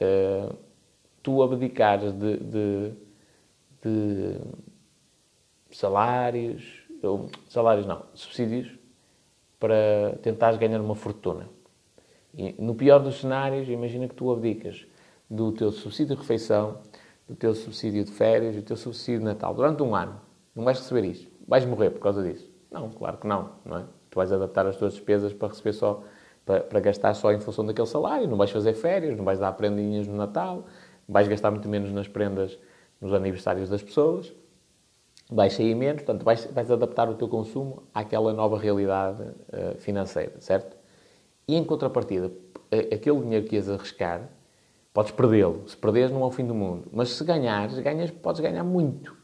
uh, tu abdicares de, de, de salários, ou, salários não, subsídios, para tentares ganhar uma fortuna. E, no pior dos cenários, imagina que tu abdicas do teu subsídio de refeição, do teu subsídio de férias, do teu subsídio de Natal, durante um ano. Não vais receber isto. Vais morrer por causa disso. Não, claro que não, não é? Tu vais adaptar as tuas despesas para receber só, para, para gastar só em função daquele salário. Não vais fazer férias, não vais dar prendinhas no Natal, vais gastar muito menos nas prendas nos aniversários das pessoas, vais sair menos, portanto, vais, vais adaptar o teu consumo àquela nova realidade uh, financeira, certo? E em contrapartida, aquele dinheiro que ias arriscar, Podes perdê-lo. Se perderes, não é o fim do mundo. Mas se ganhares, ganhas, podes ganhar muito.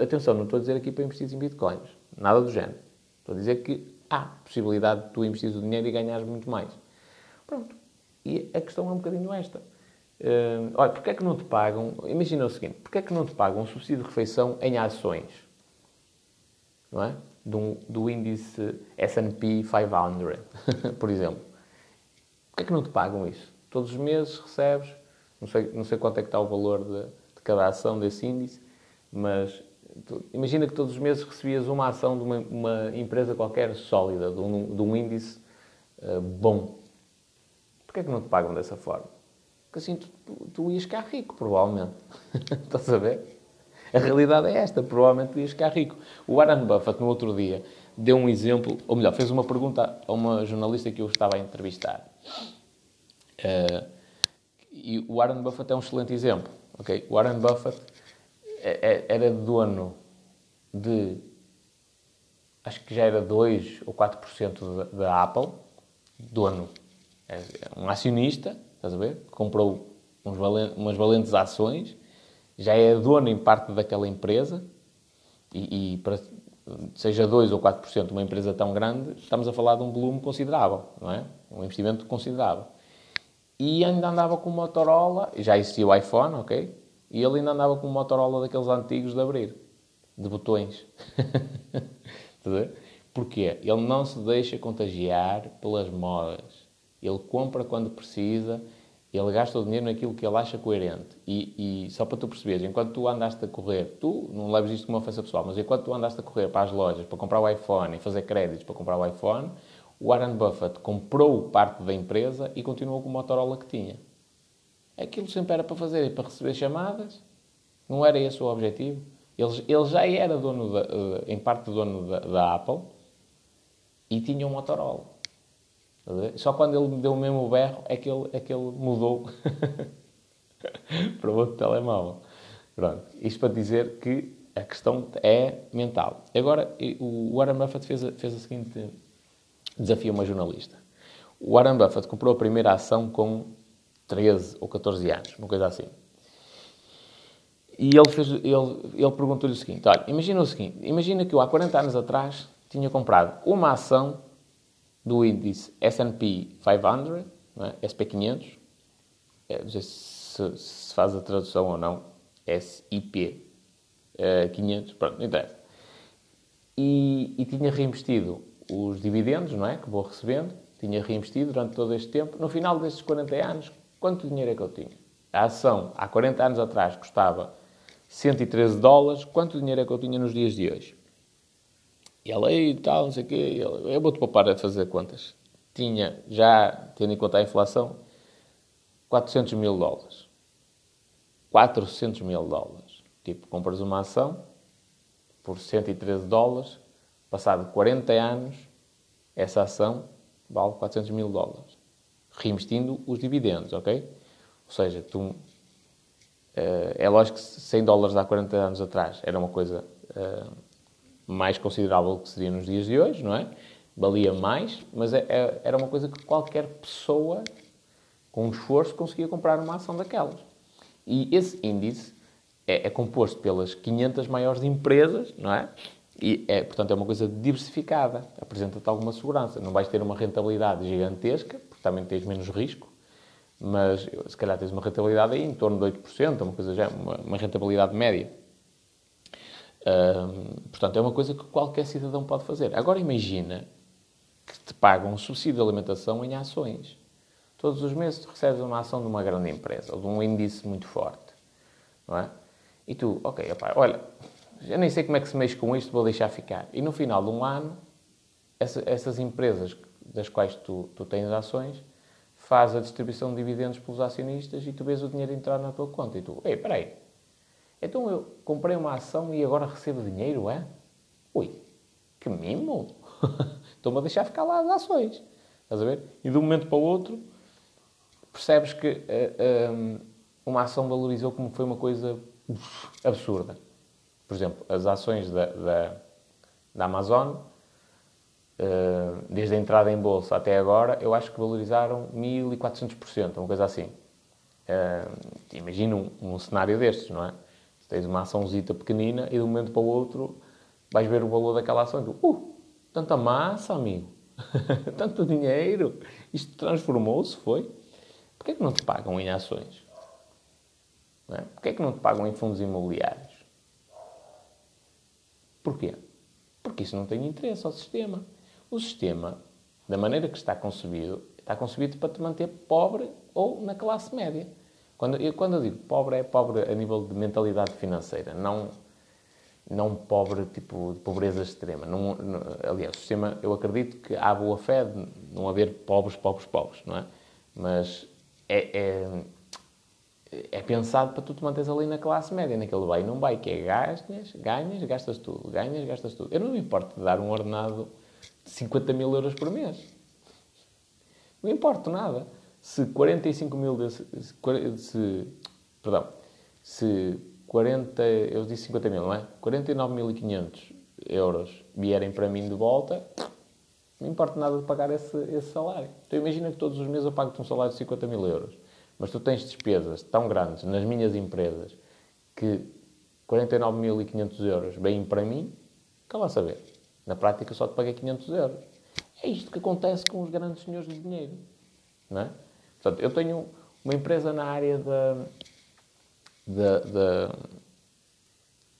Atenção, não estou a dizer aqui para investir em bitcoins. Nada do género. Estou a dizer que há possibilidade de tu investir o dinheiro e ganhares muito mais. Pronto. E a questão é um bocadinho esta. Uh, olha, porquê é que não te pagam... Imagina o seguinte. Porquê é que não te pagam um subsídio de refeição em ações? Não é? Do, do índice S&P 500, por exemplo. Porquê é que não te pagam isso? Todos os meses recebes não sei, não sei quanto é que está o valor de, de cada ação desse índice, mas tu, imagina que todos os meses recebias uma ação de uma, uma empresa qualquer sólida, de um, de um índice uh, bom. Porquê é que não te pagam dessa forma? Porque assim tu, tu, tu ias ficar rico, provavelmente. Estás a ver? A realidade é esta, provavelmente ias ficar rico. O Warren Buffett, no outro dia, deu um exemplo, ou melhor, fez uma pergunta a uma jornalista que eu estava a entrevistar. Uh, e o Warren Buffett é um excelente exemplo. Okay? O Warren Buffett era dono de. Acho que já era 2 ou 4% da Apple. Dono. É um acionista, estás a ver? Comprou valentes, umas valentes ações. Já é dono em parte daquela empresa. E, e para, seja 2 ou 4% de uma empresa tão grande, estamos a falar de um volume considerável, não é? Um investimento considerável. E ainda andava com uma Motorola, já existia o iPhone, ok? E ele ainda andava com uma Motorola daqueles antigos de abrir, de botões. Porquê? Ele não se deixa contagiar pelas modas. Ele compra quando precisa, ele gasta o dinheiro naquilo que ele acha coerente. E, e, só para tu perceberes, enquanto tu andaste a correr, tu não leves isto como uma ofensa pessoal, mas enquanto tu andaste a correr para as lojas para comprar o iPhone e fazer créditos para comprar o iPhone, Warren Buffett comprou parte da empresa e continuou com o Motorola que tinha. Aquilo sempre era para fazer, para receber chamadas. Não era esse o objetivo. Ele, ele já era dono, da, eh, em parte dono da, da, Apple e tinha um Motorola. Só quando ele me deu o mesmo berro é que ele, é que ele mudou. para outro telemóvel. Pronto. Isto para dizer que a questão é mental. Agora, o Warren Buffett fez a, fez seguinte desafio a uma jornalista. O Warren Buffett comprou a primeira ação com 13 ou 14 anos, uma coisa assim. E ele, fez, ele, ele perguntou-lhe o seguinte: olha, imagina o seguinte, imagina que eu há 40 anos atrás tinha comprado uma ação do índice S&P 500, é? SP500, é, não sei se, se, faz a tradução ou não, SIP uh, 500, pronto, não interessa. E, e tinha reinvestido os dividendos, não é, que vou recebendo, tinha reinvestido durante todo este tempo. No final destes 40 anos, quanto dinheiro é que eu tinha? A ação, há 40 anos atrás, custava 113 dólares. Quanto dinheiro é que eu tinha nos dias de hoje? E ela, e tal, não sei o quê. Eu vou-te poupar a fazer contas. Tinha, já tendo em conta a inflação, 400 mil dólares. 400 mil dólares. Tipo, compras uma ação por 113 dólares, passado 40 anos, essa ação vale 400 mil dólares. Reinvestindo os dividendos, ok? Ou seja, tu, Uh, é lógico que 100 dólares há 40 anos atrás era uma coisa uh, mais considerável do que seria nos dias de hoje, não é? Valia mais, mas é, é, era uma coisa que qualquer pessoa com um esforço conseguia comprar uma ação daquelas. E esse índice é, é composto pelas 500 maiores empresas, não é? E, é, portanto, é uma coisa diversificada, apresenta-te alguma segurança. Não vais ter uma rentabilidade gigantesca, porque também tens menos risco, mas se calhar tens uma rentabilidade aí em torno de 8%, uma coisa já, uma, uma rentabilidade média. portanto, é uma coisa que qualquer cidadão pode fazer. Agora imagina que te pagam um subsídio de alimentação em ações. Todos os meses tu recebes uma ação de uma grande empresa, ou de um índice muito forte, não é? E tu, ok, opa, olha, já nem sei como é que se mexe com isto, vou deixar ficar. E no final de um ano, essa, essas empresas das quais tu, tu tens ações faz a distribuição de dividendos pelos acionistas e tu vês o dinheiro entrar na tua conta. E tu, ei, peraí, então eu comprei uma ação e agora recebo dinheiro, é? Ui, que mimo! Estou-me a deixar ficar lá as ações. Estás a ver? E de um momento para o outro percebes que uh, eh, um, ehm, uma ação valorizou como foi uma coisa absurda. Por exemplo, as ações da, da, da Amazon eh, desde a entrada em bolsa até agora, eu acho que valorizaram 1400%, uma coisa assim. Uh, imagina um, um, cenário destes, não é? Tens uma açãozita pequenina e de um momento para o outro vais ver o valor daquela ação e uh, tanta massa, amigo, tanto dinheiro, isto transformou-se, foi? Porquê é que não te pagam em ações? Não é? Porquê é que não te pagam em fundos imobiliários? Porquê? Porque isso não tem interesse ao sistema. O sistema, da maneira que está concebido, está concebido para te manter pobre ou na classe média. Quando eu, quando eu digo pobre, é pobre a nível de mentalidade financeira, não, não pobre tipo de pobreza extrema. Não, não, aliás, o sistema, eu acredito que há boa fé de não haver pobres, pobres, pobres, não é? Mas é, é, é pensado para tu te manteres ali na classe média, naquele vai e não vai, que é gastas, ganhas, gastas tudo, ganhas, gastas tudo. Eu não me importo de dar um ordenado 50 mil euros por mês. Não importa nada. Se 45 mil desse, se, perdão, se 40, eu disse 50 mil, não é? 49.500 euros vierem para mim de volta, não importa nada de pagar esse, esse salário. Então imagina que todos os meses eu pago-te um salário de 50 mil euros, mas tu tens despesas tão grandes nas minhas empresas que 49.500 euros vêm para mim, que lá saber. Na prática, só te paguei 500 euros. É isto que acontece com os grandes senhores de dinheiro. Não é? Portanto, eu tenho uma empresa na área da, da, da,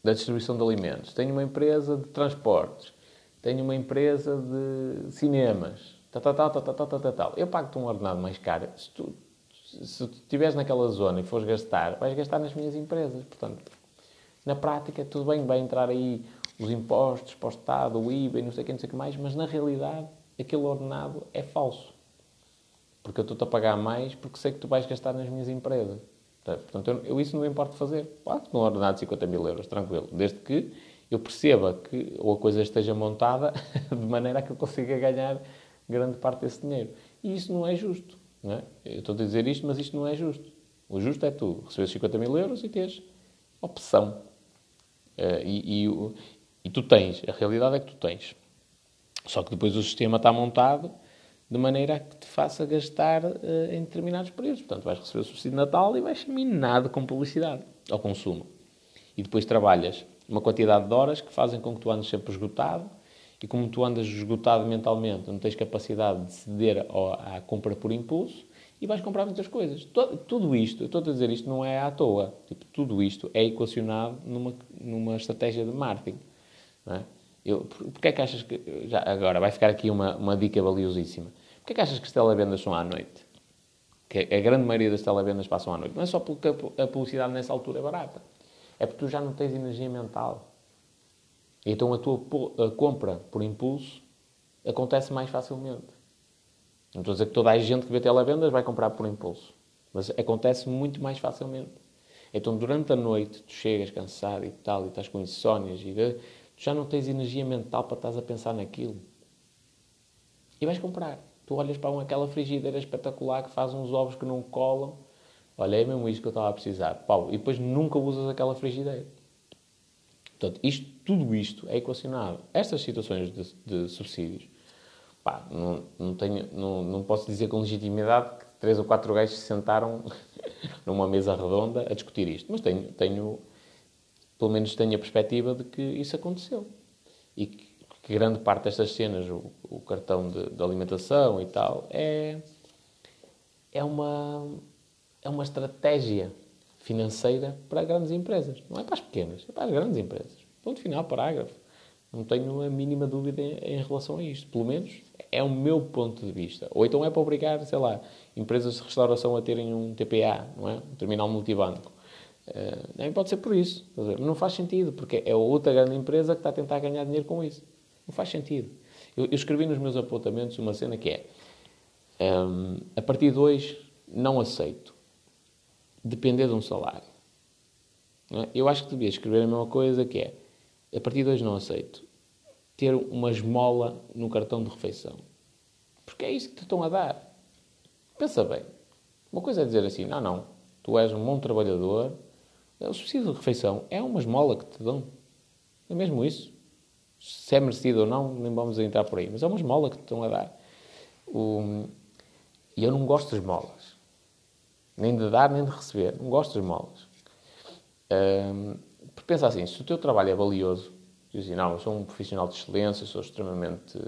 da distribuição de alimentos, tenho uma empresa de transportes, tenho uma empresa de cinemas, tal, tal, tal, tal, tal, tal, tal. Eu pago-te um ordenado mais caro. Se tu, estiveres naquela zona e fores gastar, vais gastar nas minhas empresas. Portanto, na prática, é tudo bem, vai entrar aí os impostos para o Estado, o IVA e não sei o que, não sei o que mais, mas na realidade aquele ordenado é falso. Porque eu estou-te a pagar mais porque sei que tu vais gastar nas minhas empresas. Portanto, eu, eu isso não me importo fazer. Pago-te um ordenado de 50 mil euros, tranquilo. Desde que eu perceba que ou a coisa esteja montada de maneira que eu consiga ganhar grande parte desse dinheiro. E isso não é justo. Não é? Eu estou a dizer isto, mas isto não é justo. O justo é tu receberes 50 mil euros e teres opção. Uh, e, e, e tu tens, a realidade é que tu tens. Só que depois o sistema está montado de maneira a que te faça gastar uh, em determinados períodos. Portanto, vais receber o subsídio de Natal e vais minado com publicidade ao consumo. E depois trabalhas uma quantidade de horas que fazem com que tu andes sempre esgotado e como tu andas esgotado mentalmente, não tens capacidade de ceder à compra por impulso e vais comprar muitas coisas. Tudo isto, eu estou a dizer isto não é à toa. Tipo, tudo isto é equacionado numa, numa estratégia de marketing. É? Eu, é que achas que... Já, agora, vai ficar aqui uma, uma dica valiosíssima. Porquê é que achas que as televendas são à noite? Que a grande maioria das televendas passam à noite. Não é só porque a publicidade nessa altura é barata. É porque tu já não tens energia mental. Então a tua a compra por impulso acontece mais facilmente. Não estou a dizer que toda a gente que vê televendas vai comprar por impulso. Mas acontece muito mais facilmente. Então durante a noite tu chegas cansado e tal, e estás com insónias, e já não tens energia mental para estás a pensar naquilo. E vais comprar. Tu olhas para aquela frigideira espetacular que faz uns ovos que não colam. Olha, é mesmo isto que eu estava a precisar. Pau, e depois nunca usas aquela frigideira. Portanto, isto, tudo isto é equacionado. Estas situações de, de subsídios, pá, não, não, tenho, não, não posso dizer com legitimidade que três ou quatro gajos se sentaram numa mesa redonda a discutir isto. Mas tenho, tenho, pelo menos tenho a perspectiva de que isso aconteceu. E que que grande parte destas cenas, o, o cartão de, de, alimentação e tal, é, é, uma, é uma estratégia financeira para grandes empresas. Não é para as pequenas, é para as grandes empresas. Ponto final, parágrafo. Não tenho a mínima dúvida em, em, relação a isto. Pelo menos é o meu ponto de vista. Ou então é para obrigar, sei lá, empresas de restauração a terem um TPA, não é? Um terminal multibanco. Uh, nem pode ser por isso. Não faz sentido, porque é outra grande empresa que está a tentar ganhar dinheiro com isso. Não faz sentido. Eu, eu escrevi nos meus apontamentos uma cena que é: um, a partir de hoje, não aceito depender de um salário. É? Eu acho que devia escrever a mesma coisa que é: a partir de hoje, não aceito ter uma esmola no cartão de refeição. Porque é isso que te estão a dar. Pensa bem. Uma coisa é dizer assim: não, não, tu és um bom trabalhador. O subsídio de refeição é uma esmola que te dão. É mesmo isso se é merecido ou não, nem vamos entrar por aí. Mas é uma esmola que te estão a dar. O... E eu não gosto de esmolas. Nem de dar, nem de receber. Não gosto de esmolas. Um, porque pensa assim, se o teu trabalho é valioso, diz assim, não, eu sou um profissional de excelência, sou extremamente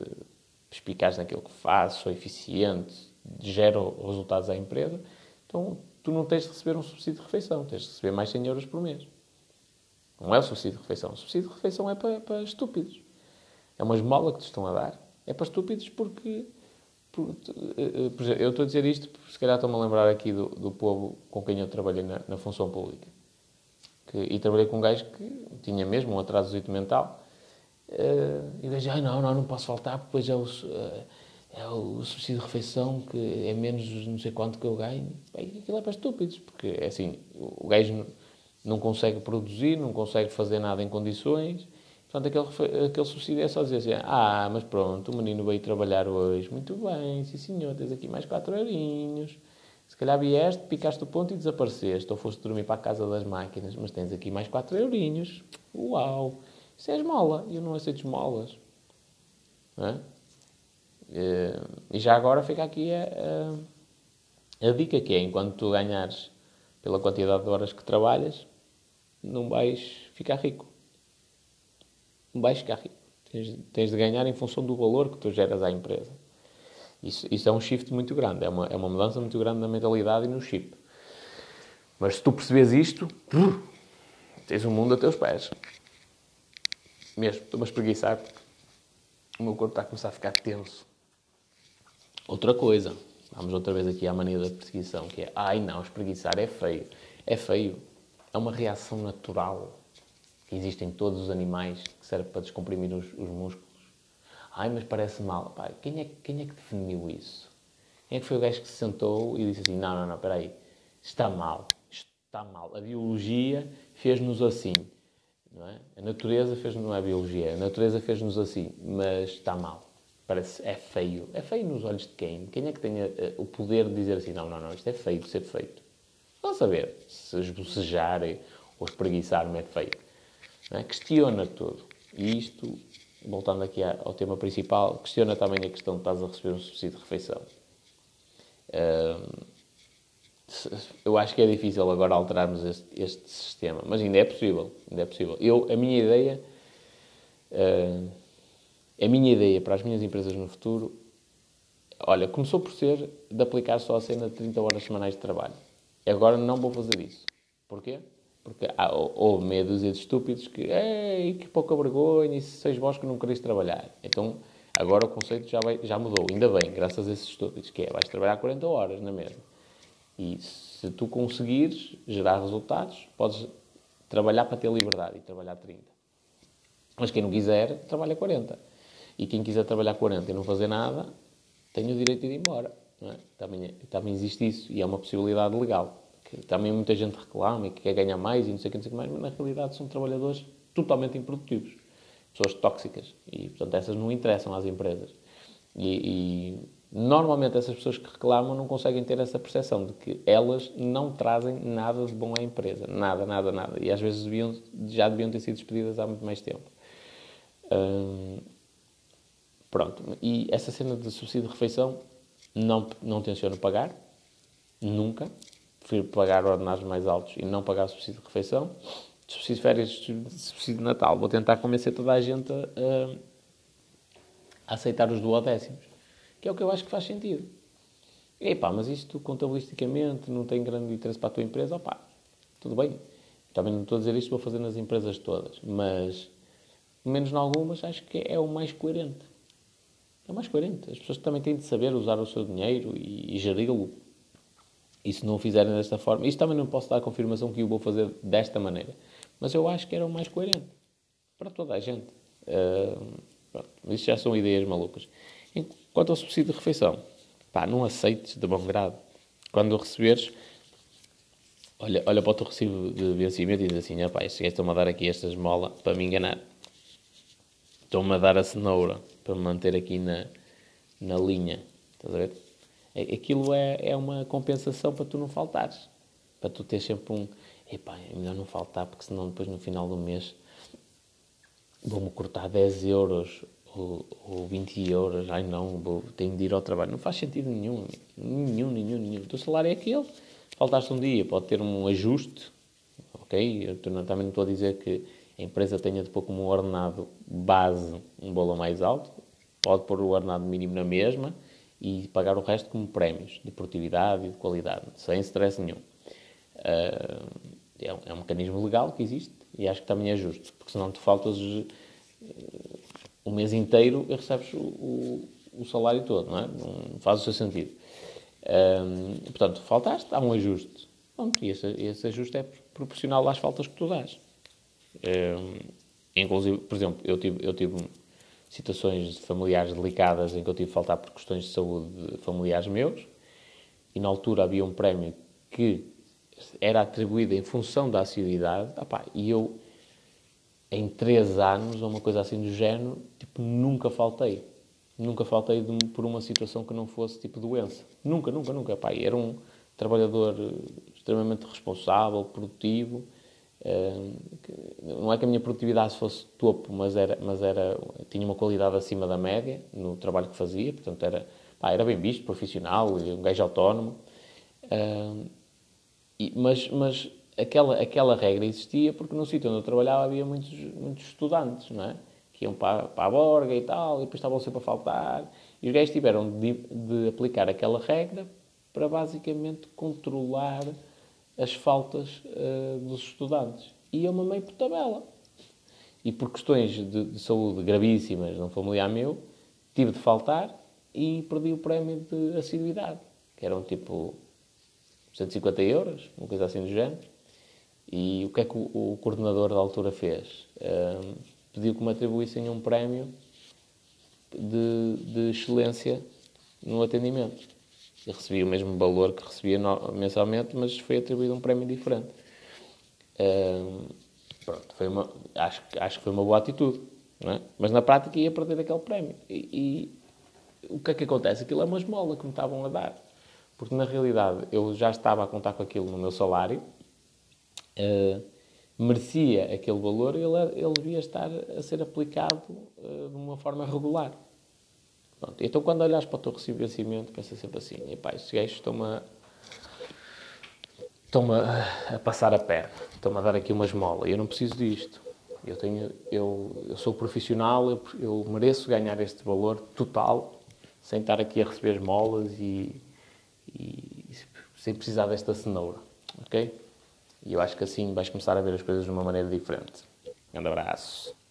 perspicaz naquilo que faço, sou eficiente, gero resultados à empresa, então tu não tens de receber um subsídio de refeição, tens de receber mais 100 euros por mês. Não é o subsídio de refeição. O subsídio de refeição é para, para estúpidos. É uma esmola que te estão a dar. É para estúpidos porque. Por, eh, por exemplo, eu estou a dizer isto porque se calhar estou-me a lembrar aqui do, do povo com quem eu trabalhei na, na função pública. Que, e trabalhei com um gajo que tinha mesmo um atraso mental. Uh, e o gajo, ai não, não, não posso faltar porque depois é o, uh, é o subsídio de refeição que é menos não sei quanto que eu ganho. Bem, aquilo é para estúpidos, porque é assim, o gajo não consegue produzir, não consegue fazer nada em condições. Portanto, aquele, aquele subsídio é só dizer assim: ah, mas pronto, o menino veio trabalhar hoje. Muito bem, sim senhor, tens aqui mais quatro eurinhos. Se calhar vieste, picaste o ponto e desapareceste. Ou foste dormir para a casa das máquinas, mas tens aqui mais quatro eurinhos. Uau! Isso é esmola. Eu não aceito esmolas. Não é? E já agora fica aqui a, a, a dica que é, enquanto tu ganhares pela quantidade de horas que trabalhas, não vais ficar rico. Não vais ficar rico. Tens, tens de ganhar em função do valor que tu geras à empresa. Isso, isso é um shift muito grande, é uma, é uma mudança muito grande na mentalidade e no chip. Mas se tu percebes isto, tens o um mundo a teus pés. Mesmo, estou-me a espreguiçar porque o meu corpo está a começar a ficar tenso. Outra coisa, vamos outra vez aqui à mania da perseguição, que é, ai não, espreguiçar é feio. É feio, é uma reação natural que existe em todos os animais que serve para descomprimir os, os músculos. Ai, mas parece mal. Quem, é, quem é que definiu isso? Quem é que foi o gajo que se sentou e disse assim: não, não, não, espera aí, está mal, está mal. A biologia fez-nos assim. Não é? A natureza fez-nos, não é a biologia, a natureza fez-nos assim, mas está mal. Parece, é feio. É feio nos olhos de quem? Quem é que tem a, o poder de dizer assim: não, não, não, isto é feio de ser feito? Vão saber se esbocejar ou espreguiçar mete feio. É? Questiona tudo. E isto, voltando aqui ao tema principal, questiona também a questão de estás a receber um subsídio de refeição. eu acho que é difícil agora alterarmos este, este, sistema, mas ainda é possível. Ainda é possível. Eu, a minha ideia, uh, a minha ideia para as minhas empresas no futuro, olha, começou por ser de aplicar só a cena de 30 horas semanais de trabalho. Agora não vou fazer isso. Porquê? Porque há, houve meia dúzia de estúpidos que, ei, que pouca vergonha, e se sois vós que não quereis trabalhar. Então, agora o conceito já, vai, já mudou. Ainda bem, graças a esses estúpidos, que é, vais trabalhar 40 horas na mesma. E se tu conseguires gerar resultados, podes trabalhar para ter liberdade e trabalhar 30. Mas quem não quiser, trabalha 40. E quem quiser trabalhar 40 e não fazer nada, tem o direito de ir embora. É? Também, também existe isso e é uma possibilidade legal que também muita gente reclama e que quer ganhar mais e não sei o que, não sei que mais, mas na realidade são trabalhadores totalmente improdutivos, pessoas tóxicas e, portanto, essas não interessam às empresas. E, e, normalmente essas pessoas que reclamam não conseguem ter essa percepção de que elas não trazem nada de bom à empresa, nada, nada, nada. E às vezes deviam, já deviam ter sido despedidas há muito mais tempo. Hum, pronto, e essa cena de subsídio de refeição não, não tenciono pagar, nunca prefiro pagar ordenados mais altos e não pagar subsídio de refeição, subsídio de férias, subsídio de Natal. Vou tentar convencer toda a gente a, a aceitar os duodécimos, que é o que eu acho que faz sentido. E pá, mas isto contabilisticamente não tem grande interesse para a tua empresa, opá, tudo bem. Também não estou a dizer isto, vou fazer nas empresas todas, mas menos em algumas acho que é o mais coerente. É mais coerente. As pessoas também têm de saber usar o seu dinheiro e, e geri-lo e se não o fizerem desta forma, isto também não posso dar confirmação que o vou fazer desta maneira, mas eu acho que era o mais coerente para toda a gente. Uh, pronto, isto já são ideias malucas. Quanto ao subsídio de refeição, pá, não aceites de bom grado. Quando o receberes, olha, olha para o teu recibo de vencimento e diz assim: ah, pá, estão-me a dar aqui esta esmola para me enganar. Estão-me a dar a cenoura para me manter aqui na, na linha. Estás a ver? aquilo é, é uma compensação para tu não faltares. Para tu ter sempre um. Epá, é melhor não faltar, porque senão depois no final do mês vou-me cortar 10 euros ou, ou 20 euros. Ai não, vou, tenho de ir ao trabalho. Não faz sentido nenhum. Nenhum, nenhum, nenhum. O teu salário é aquele. Faltaste um dia, pode ter um ajuste. Ok? Eu também não estou a dizer que a empresa tenha de pôr como ordenado base um bolo mais alto. Pode pôr o ordenado mínimo na mesma e pagar o resto como prémios de produtividade e de qualidade, sem stress nenhum. Uh, é, um, é, um, mecanismo legal que existe e acho que também é justo, porque senão te faltas uh, um mês inteiro e recebes o, o, o, salário todo, não é? Não faz o seu sentido. Uh, portanto, faltaste, há um ajuste. Pronto, e esse, esse ajuste é proporcional às faltas que tu dás. Inclusive, por exemplo, eu tive, eu tive situações familiares delicadas em que eu tive de faltar por questões de saúde familiares meus, e na altura havia um prémio que era atribuído em função da assiduidade, opá, e eu, em três anos, ou uma coisa assim do género, tipo, nunca faltei. Nunca faltei de, por uma situação que não fosse tipo doença. Nunca, nunca, nunca. Pá, era um trabalhador extremamente responsável, produtivo, não é que a minha produtividade fosse topo, mas era, mas era tinha uma qualidade acima da média no trabalho que fazia, portanto era, pá, era bem visto, profissional, um gajo autónomo. e, mas, mas aquela, aquela regra existia porque no sítio onde eu trabalhava havia muitos, muitos estudantes, não é? Que iam para, para a borga e tal, e depois estavam sempre a faltar. E os gajos tiveram de, de aplicar aquela regra para basicamente controlar as faltas uh, dos estudantes. E eu mamei por tabela. E por questões de, de, saúde gravíssimas num familiar meu, tive de faltar e perdi o prémio de assiduidade, que eram tipo 150 euros, uma coisa assim do género. E o que é que o, o coordenador da altura fez? Uh, pediu que me atribuíssem um prémio de, de excelência no atendimento. Eu recebi o mesmo valor que recebia mensalmente, mas foi atribuído um prémio diferente. pronto, foi uma, acho, acho que foi uma boa atitude. É? Mas na prática ia perder aquele prémio. E, e, o que é que acontece? Aquilo é uma esmola que me estavam a dar. Porque na realidade eu já estava a contar com aquilo no meu salário, uh, merecia aquele valor e ele, ele devia estar a ser aplicado uh, de uma forma regular. Pronto. Então quando olhas para o teu recibo de vencimento, pensa sempre assim: epá, estes gajos estão-me a, estão a, passar a perna, estão-me a dar aqui uma esmola eu não preciso disto. Eu, tenho, eu, eu sou profissional, eu, eu mereço ganhar este valor total sem estar aqui a receber esmolas e, e, sem precisar desta cenoura. Ok? E eu acho que assim vais começar a ver as coisas de uma maneira diferente. Um grande abraço.